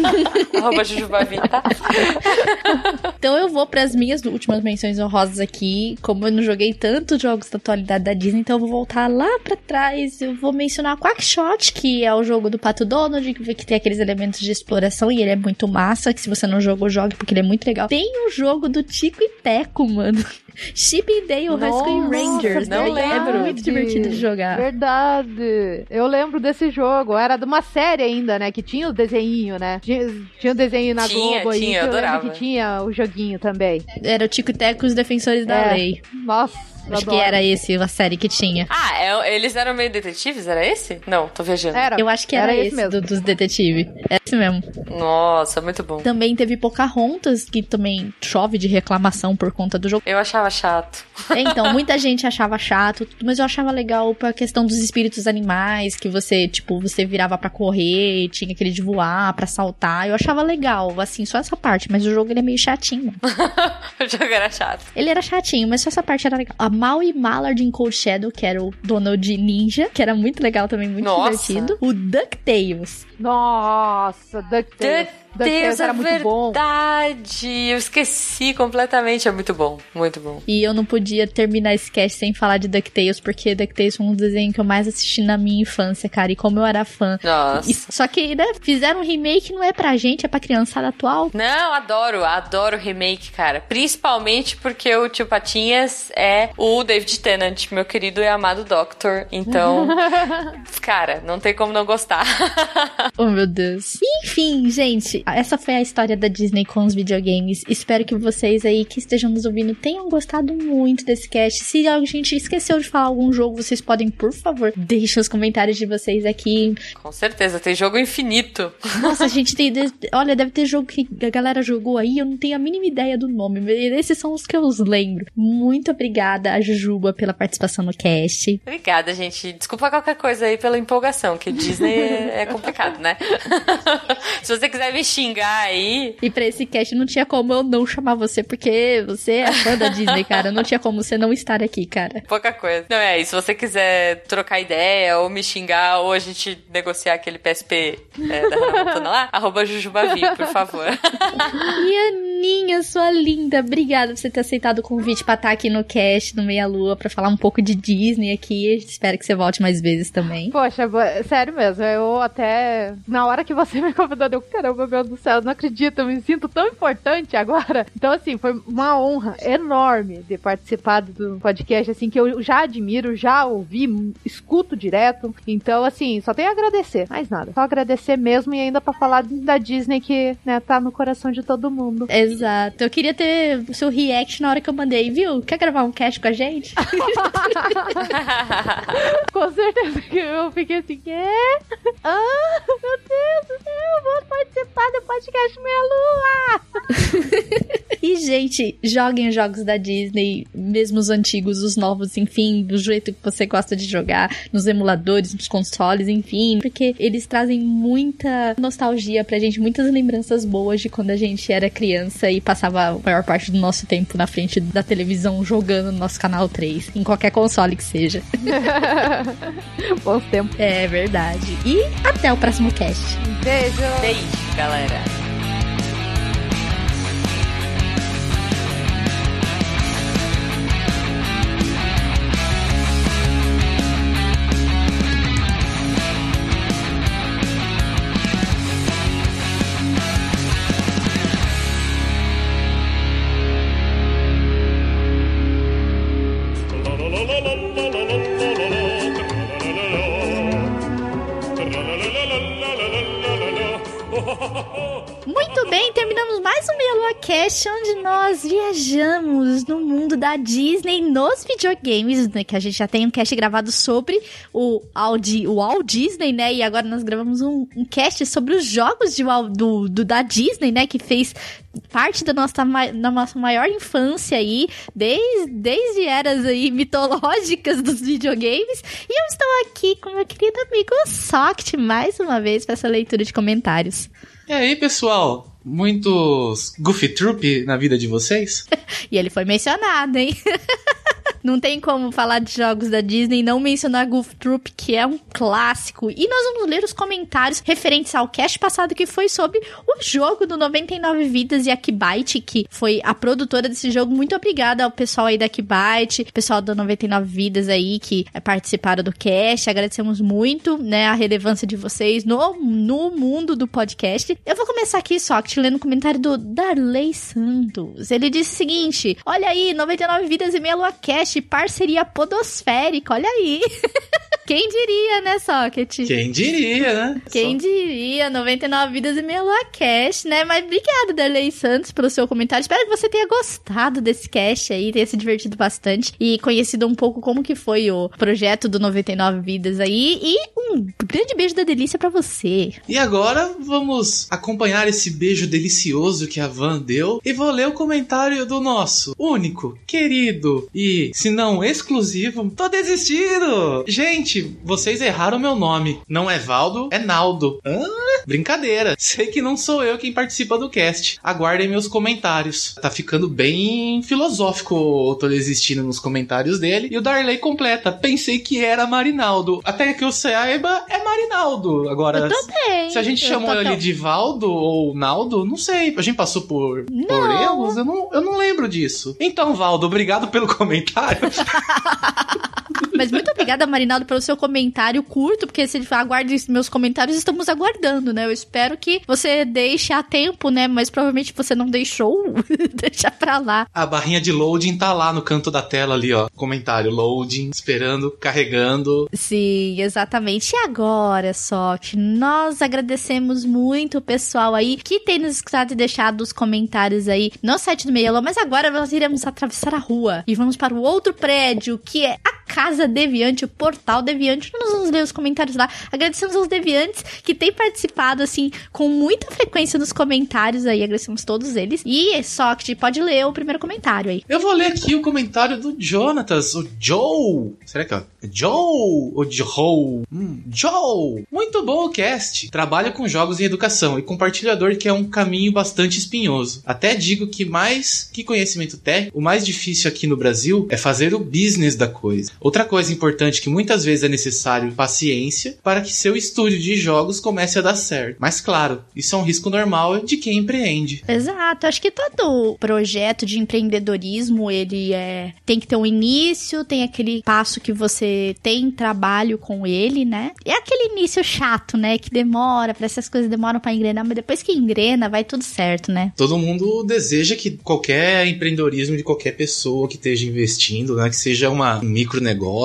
Speaker 2: Arroba Jujubavi, tá?
Speaker 1: Então eu vou pras minhas últimas menções honrosas aqui. Como eu não joguei tantos jogos da atualidade da Disney, então eu vou voltar lá pra trás. Eu vou mencionar Quackshot, que é o jogo do Pato Donald, que tem aqueles elementos de exploração e ele é muito massa. Que se você não jogou, jogue, porque ele é muito legal. Tem o jogo do Tico e Teco, mano. Chip and Dale Rescue Rangers.
Speaker 2: não
Speaker 1: É
Speaker 2: lembro.
Speaker 1: muito divertido de jogar.
Speaker 3: Verdade. Eu lembro desse jogo. Era de uma série ainda, né? Que tinha o desenho, né? Tinha, tinha o desenho na
Speaker 2: Tinha,
Speaker 3: Globo aí.
Speaker 2: tinha,
Speaker 3: que
Speaker 2: eu adorava.
Speaker 3: que tinha o joguinho também.
Speaker 1: Era o Tico e Teco e os Defensores da
Speaker 3: É.
Speaker 1: Lei.
Speaker 3: Nossa,
Speaker 1: Acho que era esse a série que tinha.
Speaker 2: Ah, é- eles eram meio detetives? Era esse? Não, tô viajando.
Speaker 3: Era.
Speaker 1: Eu acho que era,
Speaker 3: Era esse
Speaker 1: esse,
Speaker 3: mesmo.
Speaker 1: do- dos detetives. É esse mesmo.
Speaker 2: Nossa, muito bom.
Speaker 1: Também teve Pocahontas, que também chove de reclamação por conta do jogo.
Speaker 2: Eu achava chato.
Speaker 1: É, Então, muita gente achava chato, mas eu achava legal pra questão dos espíritos animais, que você, tipo, você virava pra correr, tinha aquele de voar, pra saltar. Eu achava legal, assim, só essa parte, mas o jogo ele é meio chatinho.
Speaker 2: o jogo era chato.
Speaker 1: Ele era chatinho, mas só essa parte era legal. A Maui Mallard em Cold Shadow, que era o Donald Ninja, que era muito legal também, muito
Speaker 2: Nossa.
Speaker 1: divertido. O DuckTales.
Speaker 3: Nossa, DuckTales.
Speaker 2: Deus,
Speaker 3: era
Speaker 2: é
Speaker 3: muito bom.
Speaker 2: verdade. Eu esqueci completamente. É muito bom, muito bom.
Speaker 1: E eu não podia terminar esse cast sem falar de DuckTales, porque DuckTales foi um desenho que eu mais assisti na minha infância, cara. E como eu era fã.
Speaker 2: Nossa.
Speaker 1: E- só que, né, fizeram um remake, não é pra gente, é pra criançada atual.
Speaker 2: Não, adoro, adoro remake, cara. Principalmente porque o Tio Patinhas é o David Tennant, meu querido e amado Doctor. Então, cara, não tem como não gostar.
Speaker 1: Oh, meu Deus. Enfim, gente, essa foi a história da Disney com os videogames. Espero que vocês aí que estejam nos ouvindo tenham gostado muito desse cast. Se a gente esqueceu de falar algum jogo, vocês podem, por favor, deixem os comentários de vocês aqui.
Speaker 2: Com certeza, tem jogo infinito.
Speaker 1: Nossa, a gente tem. Olha, deve ter jogo que a galera jogou aí, eu não tenho a mínima ideia do nome. Esses são os que eu os lembro. Muito obrigada a Jujuba pela participação no cast.
Speaker 2: Obrigada, gente. Desculpa qualquer coisa aí pela empolgação, que Disney é, é complicado, né? Se você quiser me xingar aí,
Speaker 1: E pra esse cast não tinha como eu não chamar você, porque você é fã da Disney, cara. Não tinha como você não estar aqui, cara.
Speaker 2: pouca coisa. Não, é, e se você quiser trocar ideia, ou me xingar, ou a gente negociar aquele PSP é, da Hannah Montana lá, arroba Jujubavi, por favor.
Speaker 1: E Aninha, sua linda, obrigada por você ter aceitado o convite pra estar aqui no cast, no Meia Lua, pra falar um pouco de Disney aqui. Espero que você volte mais vezes também.
Speaker 3: Poxa, sério mesmo, eu até. Na hora que você me convidou, eu, caramba, meu Deus do céu, não acredito, eu me sinto tão importante agora. Então, assim, foi uma honra enorme ter participado do podcast, assim, que eu já admiro, já ouvi, escuto direto. Então, assim, só tenho a agradecer, mais nada. Só agradecer mesmo e ainda pra falar da Disney que, né, tá no coração de todo mundo.
Speaker 1: Exato. Eu queria ter o seu react na hora que eu mandei, viu? Quer gravar um cast com a gente?
Speaker 3: Com certeza que eu fiquei assim, quê? Ah, meu Deus do céu, eu vou participar do podcast Meia Lua!
Speaker 1: E, gente, joguem os jogos da Disney, mesmo os antigos, os novos, enfim, do jeito que você gosta de jogar, nos emuladores, nos consoles, enfim, porque eles trazem muita nostalgia pra gente, muitas lembranças boas de quando a gente era criança e passava a maior parte do nosso tempo na frente da televisão jogando no nosso canal 3, em qualquer console que seja.
Speaker 3: Bons tempos.
Speaker 1: É verdade. E até o próximo cast.
Speaker 3: Beijo!
Speaker 2: Beijo, galera.
Speaker 1: Alegre. Da Disney nos videogames, né, que a gente já tem um cast gravado sobre o Audi, o Walt Disney, né? E agora nós gravamos um, um cast sobre os jogos de, do, do, da Disney, né? Que fez parte da nossa, da nossa maior infância aí, desde, desde eras aí mitológicas dos videogames. E eu estou aqui com meu querido amigo Soct mais uma vez para essa leitura de comentários.
Speaker 4: E aí, pessoal? Muitos Goofy Troop na vida de vocês?
Speaker 1: e ele foi mencionado, hein? Não tem como falar de jogos da Disney e não mencionar Goof Troop, que é um clássico. E nós vamos ler os comentários referentes ao cast passado, que foi sobre o jogo do 99 Vidas e a que foi a produtora desse jogo. Muito obrigada ao pessoal aí da Kbyte, pessoal do 99 Vidas aí, que participaram do cast. Agradecemos muito, né, a relevância de vocês no, no mundo do podcast. Eu vou começar aqui só, te lendo o comentário do Darley Santos. Ele disse o seguinte: Olha aí, 99 Vidas e meia Lua Cast podcast Parceria Podosférica, olha aí. Quem diria, né, Socket?
Speaker 4: Quem diria, né?
Speaker 1: Quem Só... diria, 99 vidas e meia lua cast, né? Mas obrigado, Darley Santos, pelo seu comentário. Espero que você tenha gostado desse cast aí, tenha se divertido bastante e conhecido um pouco como que foi o projeto do 99 vidas aí. E um grande beijo da delícia para você.
Speaker 4: E agora vamos acompanhar esse beijo delicioso que a Van deu e vou ler o comentário do nosso único, querido e se não exclusivo, tô desistindo! Gente, vocês erraram meu nome. Não é Valdo, é Naldo. Ah, brincadeira. Sei que não sou eu quem participa do cast. Aguardem meus comentários. Tá ficando bem filosófico o Tô Desistindo nos comentários dele. E o Darley completa. Pensei que era Marinaldo. Até que eu saiba, é Marinaldo. Agora,
Speaker 1: eu também.
Speaker 4: se a gente chamou ele de Valdo ou Naldo, não sei. A gente passou por,
Speaker 1: não.
Speaker 4: por erros? Eu não, eu não lembro disso. Então, Valdo, obrigado pelo comentário.
Speaker 1: Mas muito obrigada, Marinaldo, pelo seu comentário curto, porque se aguarde meus comentários, estamos aguardando, né? Eu espero que você deixe a tempo, né? Mas provavelmente você não deixou, deixa pra lá.
Speaker 4: A barrinha de loading tá lá no canto da tela ali, ó. Comentário, loading, esperando, carregando.
Speaker 1: Sim, exatamente. E agora, só que nós agradecemos muito o pessoal aí que tem nos escutado e deixado os comentários aí no site do Meielô, mas agora nós iremos atravessar a rua e vamos para o outro prédio, que é a Casa Deviante, o Portal Deviante. Nós vamos ler os comentários lá. Agradecemos aos Deviantes que têm participado, assim, com muita frequência nos comentários aí. Agradecemos todos eles. E só que pode ler o primeiro comentário aí.
Speaker 4: Eu vou ler aqui o comentário do Jonatas, o Joe. Será que é Joe ou Joe? Hum, Joe! Muito bom o cast. Trabalha com jogos e educação e compartilhador que é um caminho bastante espinhoso. Até digo que mais que conhecimento técnico, o mais difícil aqui no Brasil é fazer o business da coisa. Outra coisa importante que muitas vezes é necessário paciência para que seu estúdio de jogos comece a dar certo. Mas claro, isso é um risco normal de quem empreende.
Speaker 1: Exato, acho que todo projeto de empreendedorismo ele é tem que ter um início, tem aquele passo que você tem trabalho com ele, né? É aquele início chato, né, que demora, para essas coisas demoram para engrenar, mas depois que engrena, vai tudo certo, né?
Speaker 4: Todo mundo deseja que qualquer empreendedorismo de qualquer pessoa que esteja investindo, né, que seja uma, um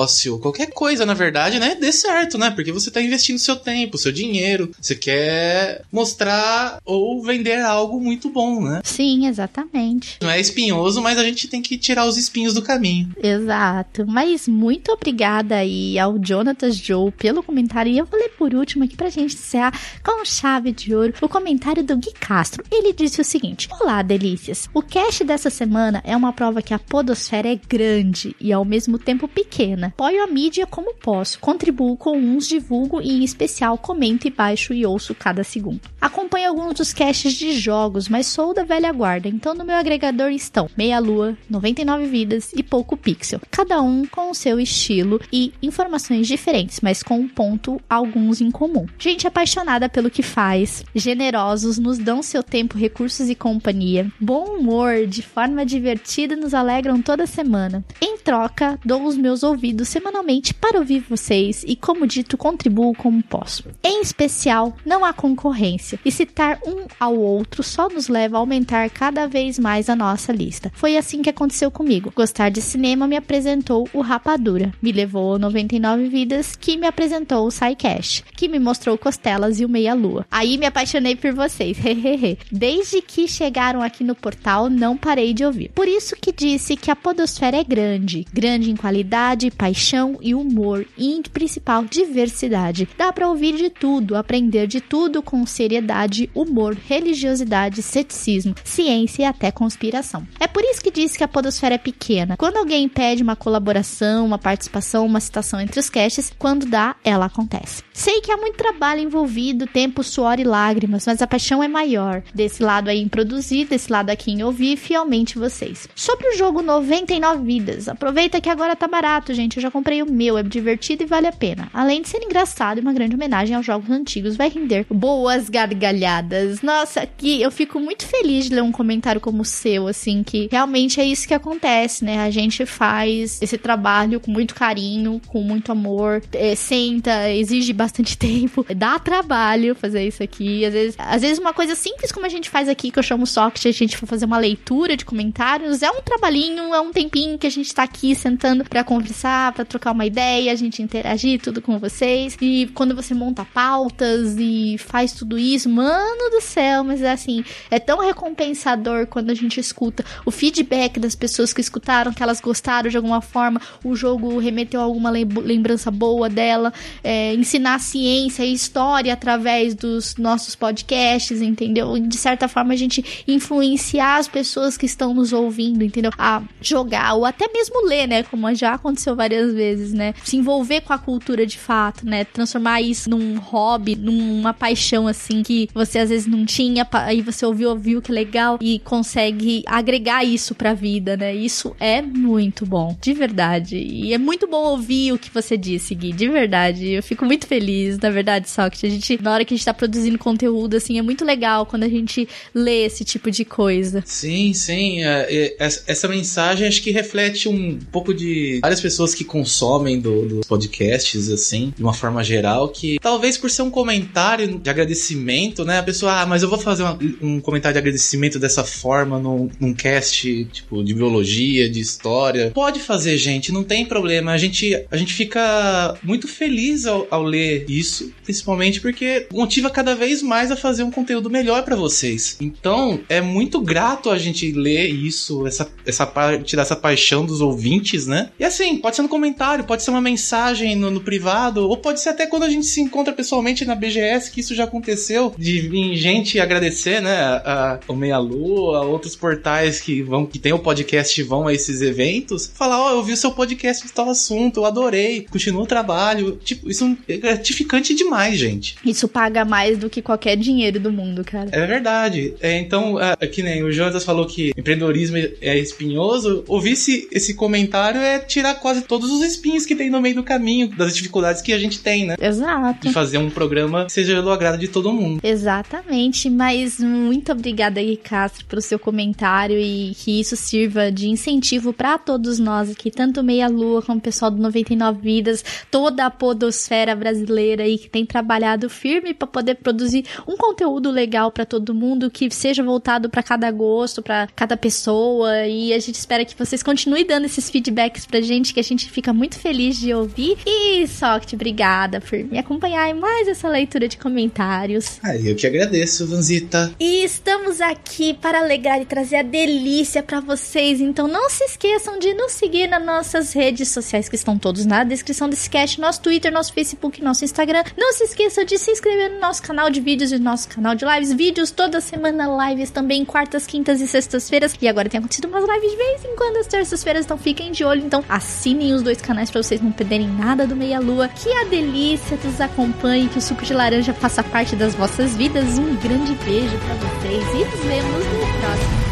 Speaker 4: micronegócio, qualquer coisa, na verdade, né, dê certo, né? Porque você está investindo seu tempo, seu dinheiro, você quer mostrar ou vender algo muito bom, né?
Speaker 1: Sim, exatamente.
Speaker 4: Não é espinhoso, mas a gente tem que tirar os espinhos do caminho.
Speaker 1: Exato. Mas muito obrigada aí ao Jonathan Joe pelo comentário. E eu ler por último aqui pra gente encerrar com chave de ouro o comentário do Gui Castro. Ele disse o seguinte: Olá, delícias. O cast dessa semana é uma prova que a podosfera é grande e ao mesmo tempo pequena. Apoio a mídia como posso, contribuo com uns, divulgo e em especial comento e baixo e ouço cada segundo. Acompanho alguns dos casts de jogos, mas sou da velha guarda, então no meu agregador estão Meia Lua, 99 Vidas e Pouco Pixel, cada um com o seu estilo e informações diferentes, mas com um ponto alguns em comum. Gente apaixonada pelo que faz, generosos, nos dão seu tempo, recursos e companhia, bom humor, de forma divertida nos alegram toda semana. Em troca, dou os meus ouvidos semanalmente para ouvir vocês e, como dito, contribuo como posso. Em especial, não há concorrência e citar um ao outro só nos leva a aumentar cada vez mais a nossa lista. Foi assim que aconteceu comigo. Gostar de cinema me apresentou o Rapadura, me levou a 99 Vidas, que me apresentou o SciCast. cast, que me mostrou Costelas e o Meia Lua. Aí me apaixonei por vocês, hehehe. Desde que chegaram aqui no portal, não parei de ouvir. Por isso que disse que a podosfera é grande, grande em qualidade, paixão e humor, e em principal diversidade. Dá para ouvir de tudo, aprender de tudo com seriedade, humor, religiosidade, ceticismo, ciência e até conspiração. É por isso que disse que a podosfera é pequena. Quando alguém pede uma colaboração, uma participação, uma citação entre os casts, quando dá, ela acontece. Sei que há muito trabalho envolvido, tempo, suor e lágrimas, mas a paixão é maior. Desse lado aí em produzir, desse lado aqui em ouvir fielmente vocês. Sobre o jogo 99 vidas, aproveita que agora tá barato, gente. Eu já comprei o meu, é divertido e vale a pena. Além de ser engraçado e uma grande homenagem aos jogos antigos, vai render boas gargalhadas. Nossa, aqui eu fico muito feliz de ler um comentário como o seu, assim, que realmente é isso que acontece, né? A gente faz esse trabalho com muito carinho, com muito amor, é, senta, exige bastante tempo, dá trabalho fazer isso aqui. Às vezes, às vezes uma coisa simples como a gente faz aqui, que eu chamo só que a gente for fazer uma leitura de comentários, é um trabalhinho, é um tempinho que a gente tá aqui sentando para conversar, para trocar uma ideia, a gente interagir tudo com vocês. E quando você monta pautas e faz tudo isso, mano do céu, mas é assim, é tão recompensador quando a gente escuta o feedback das pessoas que escutaram, que elas gostaram de alguma forma, o jogo remeteu a alguma lembrança boa dela, é, ensinar ciência e história através dos nossos podcasts, entendeu? De certa forma a gente influenciar as pessoas que estão nos ouvindo, entendeu? A jogar ou até mesmo ler, né? Como já aconteceu várias vezes, né? Se envolver com a cultura de fato, né? Transformar isso num hobby, numa paixão assim que você às vezes não tinha, aí você ouviu, ouviu que legal e consegue agregar isso pra vida, né? Isso é muito bom, de verdade. E é muito bom ouvir o que você disse, Gui, de verdade. Eu fico muito feliz, na verdade, que a gente, na hora que a gente tá produzindo conteúdo, assim, é muito legal quando a gente lê esse tipo de coisa.
Speaker 4: Sim, sim. É, é, essa mensagem acho que reflete um pouco de várias pessoas que consomem dos do podcasts, assim, de uma forma geral, que talvez por ser um comentário de agradecimento, né? A pessoa, ah, mas eu vou fazer uma, um comentário de agradecimento dessa forma num, num cast, tipo, de biologia, de história. Pode fazer, gente, não tem problema. A gente, a gente fica muito feliz ao, ao ler isso, principalmente porque motiva cada vez mais a fazer um conteúdo melhor para vocês. Então, é muito grato a gente ler isso, essa, essa parte dessa paixão dos ouvintes, né? E assim, pode ser no comentário, pode ser uma mensagem no, no privado, ou pode ser até quando a gente se encontra pessoalmente na BGS, que isso já aconteceu, de vir gente agradecer, né? A, a, o Meia Lua, outros portais que vão, que tem o podcast vão a esses eventos, falar, ó, oh, eu vi o seu podcast de tal assunto, eu adorei, continua o trabalho. Tipo, isso é gratificante demais, gente.
Speaker 1: Isso paga mais do que qualquer dinheiro do mundo, cara.
Speaker 4: É verdade. É, então, é, que nem o Jonas falou que empreendedorismo é espinhoso, ouvir esse, esse comentário é tirar quase todos os espinhos que tem no meio do caminho, das dificuldades que a gente tem, né?
Speaker 1: Exato.
Speaker 4: De fazer um programa que seja do agrado de todo mundo.
Speaker 1: Exatamente, mas muito obrigada aí, Castro, pelo seu comentário e que isso sirva de incentivo para todos nós aqui, tanto Meia Lua como o pessoal do 99 Vidas, toda a podosfera brasileira aí que tem trabalhado firme para poder produzir um conteúdo legal para todo mundo que seja voltado para cada gosto, para cada pessoa e a gente espera que vocês continuem dando esses feedbacks pra gente que a gente fica muito feliz de ouvir. E Soct, obrigada por me acompanhar em mais essa leitura de comentários.
Speaker 4: Ah, eu que agradeço, Vanzita.
Speaker 1: E estamos aqui para alegrar e trazer a delícia para vocês, então não se esqueçam de nos seguir nas nossas redes sociais que estão todos na descrição desse cast, nosso Twitter, nosso Facebook, nosso Instagram. Não se esqueça de se inscrever no nosso canal de vídeos e no nosso canal de lives, vídeos toda semana, lives também quartas, quintas e sextas-feiras. E agora tem acontecido umas lives de vez em quando às terças-feiras, então fiquem de olho, então assinem os dois canais para vocês não perderem nada do Meia Lua. Que a delícia nos acompanhe, que o suco de laranja faça parte das vossas vidas. Um grande beijo para vocês e nos vemos no próximo.